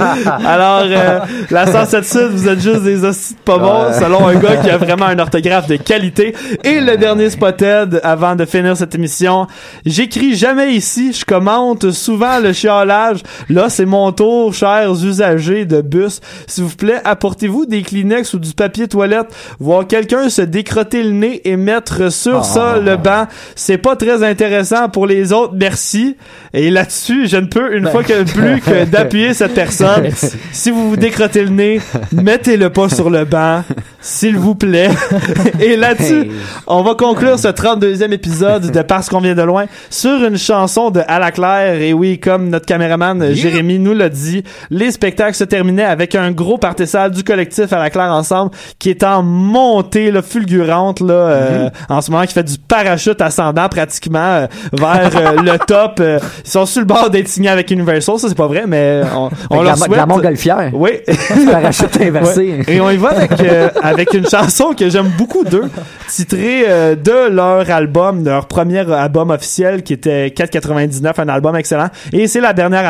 Alors, euh, la 107 Sud, vous êtes juste des hosties de pas bons, Ouais. selon un gars qui a vraiment un orthographe de qualité. Et le dernier spotted, avant de finir cette émission, j'écris jamais ici, je commente souvent le chiolage. Là, c'est mon tour, chers usagers de bus. S'il vous plaît, apportez-vous des Kleenex ou du papier toilette. Voir quelqu'un se décrotter le nez et mettre sur Ah. ça le banc, c'est pas très intéressant pour les autres. Merci. Et là-dessus, je ne peux une Ben. fois que plus que d'appuyer cette personne. Merci. Si vous vous décrottez le nez, mettez-le pas sur le banc, s'il vous plaît. Et là-dessus, on va conclure ce 32e épisode de Parce qu'on vient de loin sur une chanson de À la Claire. Et oui, comme notre caméraman Jérémy nous l'a dit, les spectacles se terminaient avec un gros party salle du collectif À la Claire ensemble qui est en montée là, fulgurante là, euh, en ce moment, qui fait du parachute ascendant pratiquement euh, vers euh, le top. Ils sont sur le bord d'être signés avec Universal, ça c'est pas vrai, mais on, on Avec leur la- souhaite. la montgolfière. Oui. Parachute inversé. Ouais. Et on y va avec, euh, avec une chanson que j'aime beaucoup d'eux, titrée euh, de leur album, de leur premier album officiel qui était 4,99, un album excellent. Et c'est la dernière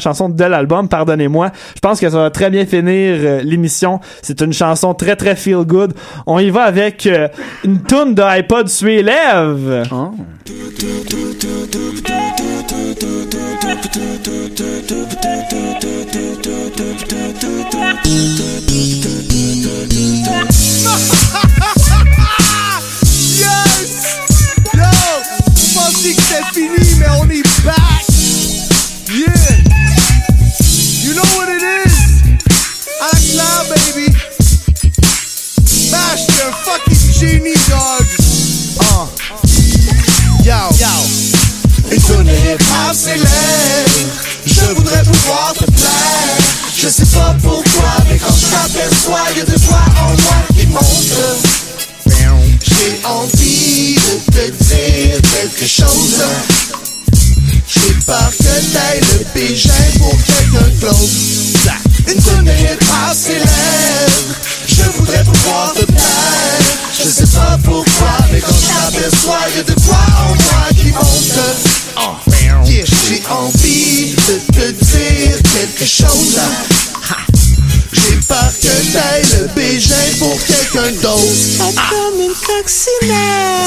chanson de l'album, pardonnez-moi. Je pense que ça va très bien finir euh, l'émission. C'est une chanson très très feel good. On y va avec euh, une tune de iPod sur. Yes! Yo! Vous pensiez que c'était fini, mais on est back! Yeah! You know what it is? À la claire, baby! Mash, un fucking génie, dog! Uh. Yo! Yo! Une tonne hip-hop s'élève Je voudrais pouvoir te plaire Je sais pas pourquoi, mais quand je t'aperçois Y'a de toi en moi qui monte j'ai envie de te dire quelque chose. J'ai peur que t'ailles le bégin pour quelqu'un d'autre. Une tonne hip-hop s'élève. Je voudrais pouvoir te plaire. Je sais pas pourquoi, mais quand je t'aperçois, y'a de quoi en moi qui monte. J'ai envie de te dire quelque chose. Quelqu'un d'autre. Être comme une coccinelle.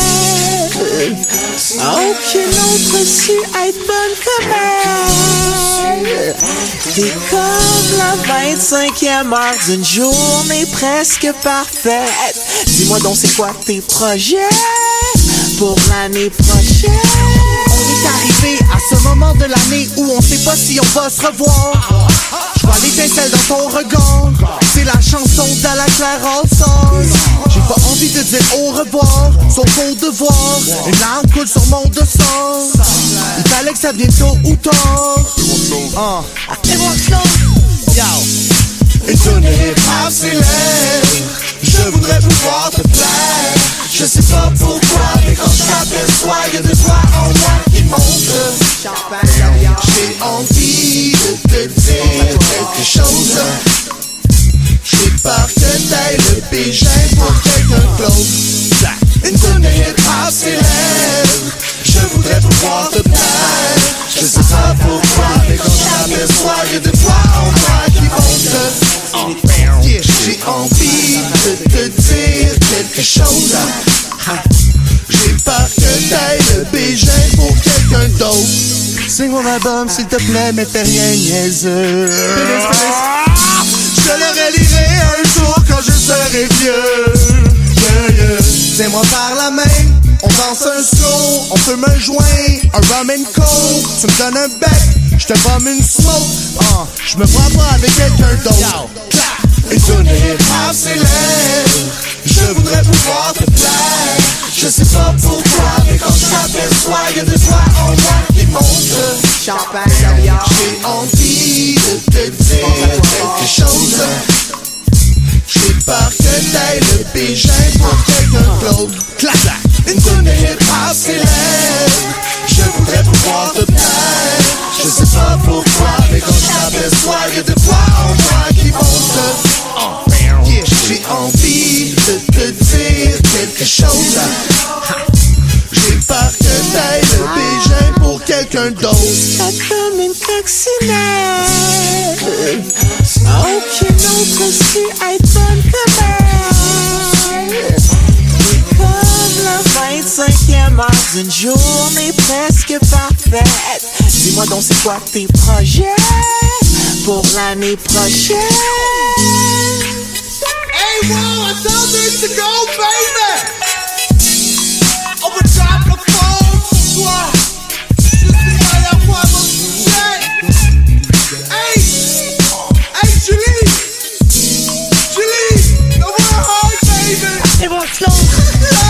Aucune autre su être bonne comme elle. T'es comme la 25e heure d'une journée presque parfaite. Dis-moi donc, c'est quoi tes projets? Pour l'année prochaine? On est arrivé à ce moment de l'année où on sait pas si on va se revoir. Je vois l'étincelle dans ton regard. C'est la chanson d'À la Claire. J'ai pas envie de dire au revoir, sauf au devoir. Une larme coule sur mon dessert. Il fallait que ça vienne tôt ou tard. Ah. Slow. Yo. Hip-hop. Je voudrais pouvoir te plaire. Je sais pas pourquoi, mais quand je t'aperçois, y'a de toi en moi qui monte. J'ai envie de te dire quelque chose. J'ai peur que t'ailles le bégin pour quelqu'un d'autre. Une hip-hop s'élève. Je voudrais pouvoir te plaire. Je sais pas pourquoi, mais quand je t'aperçois, y'a de toi en moi qui monte. J'ai envie de te dire quelque chose. J'ai peur que t'ailles le bégin pour quelqu'un d'autre. C'est mon album, s'il te plaît, mais fais rien niaiseux. Je le relirai un jour quand je serai vieux. Tiens-moi par la main, on danse un slow, on fume un joint, un rum and coke. Tu me donnes un bec, je te bombe une smoke. Ah, je me vois pas avec quelqu'un d'autre. J'ai envie de te dire quelque chose. J'ai peur que t'ailles le bégin pour quelqu'un d'autre. Clac, une de hip-hop s'élève. Je voudrais pouvoir te plaire. Je sais pas pourquoi, mais quand je t'aperçois, y'a de quoi en moi qui monte. J'ai envie de te dire quelque chose. J'ai peur que t'ailles le bégin pour quelqu'un d'autre vaccinaire. Aucune autre si iPhone que mère. Comme le 25e heure d'une journée presque parfaite. Dis-moi donc c'est quoi tes projets pour l'année prochaine. Hey, wow, I told you to go, baby. Overdrive le phone pour. slow.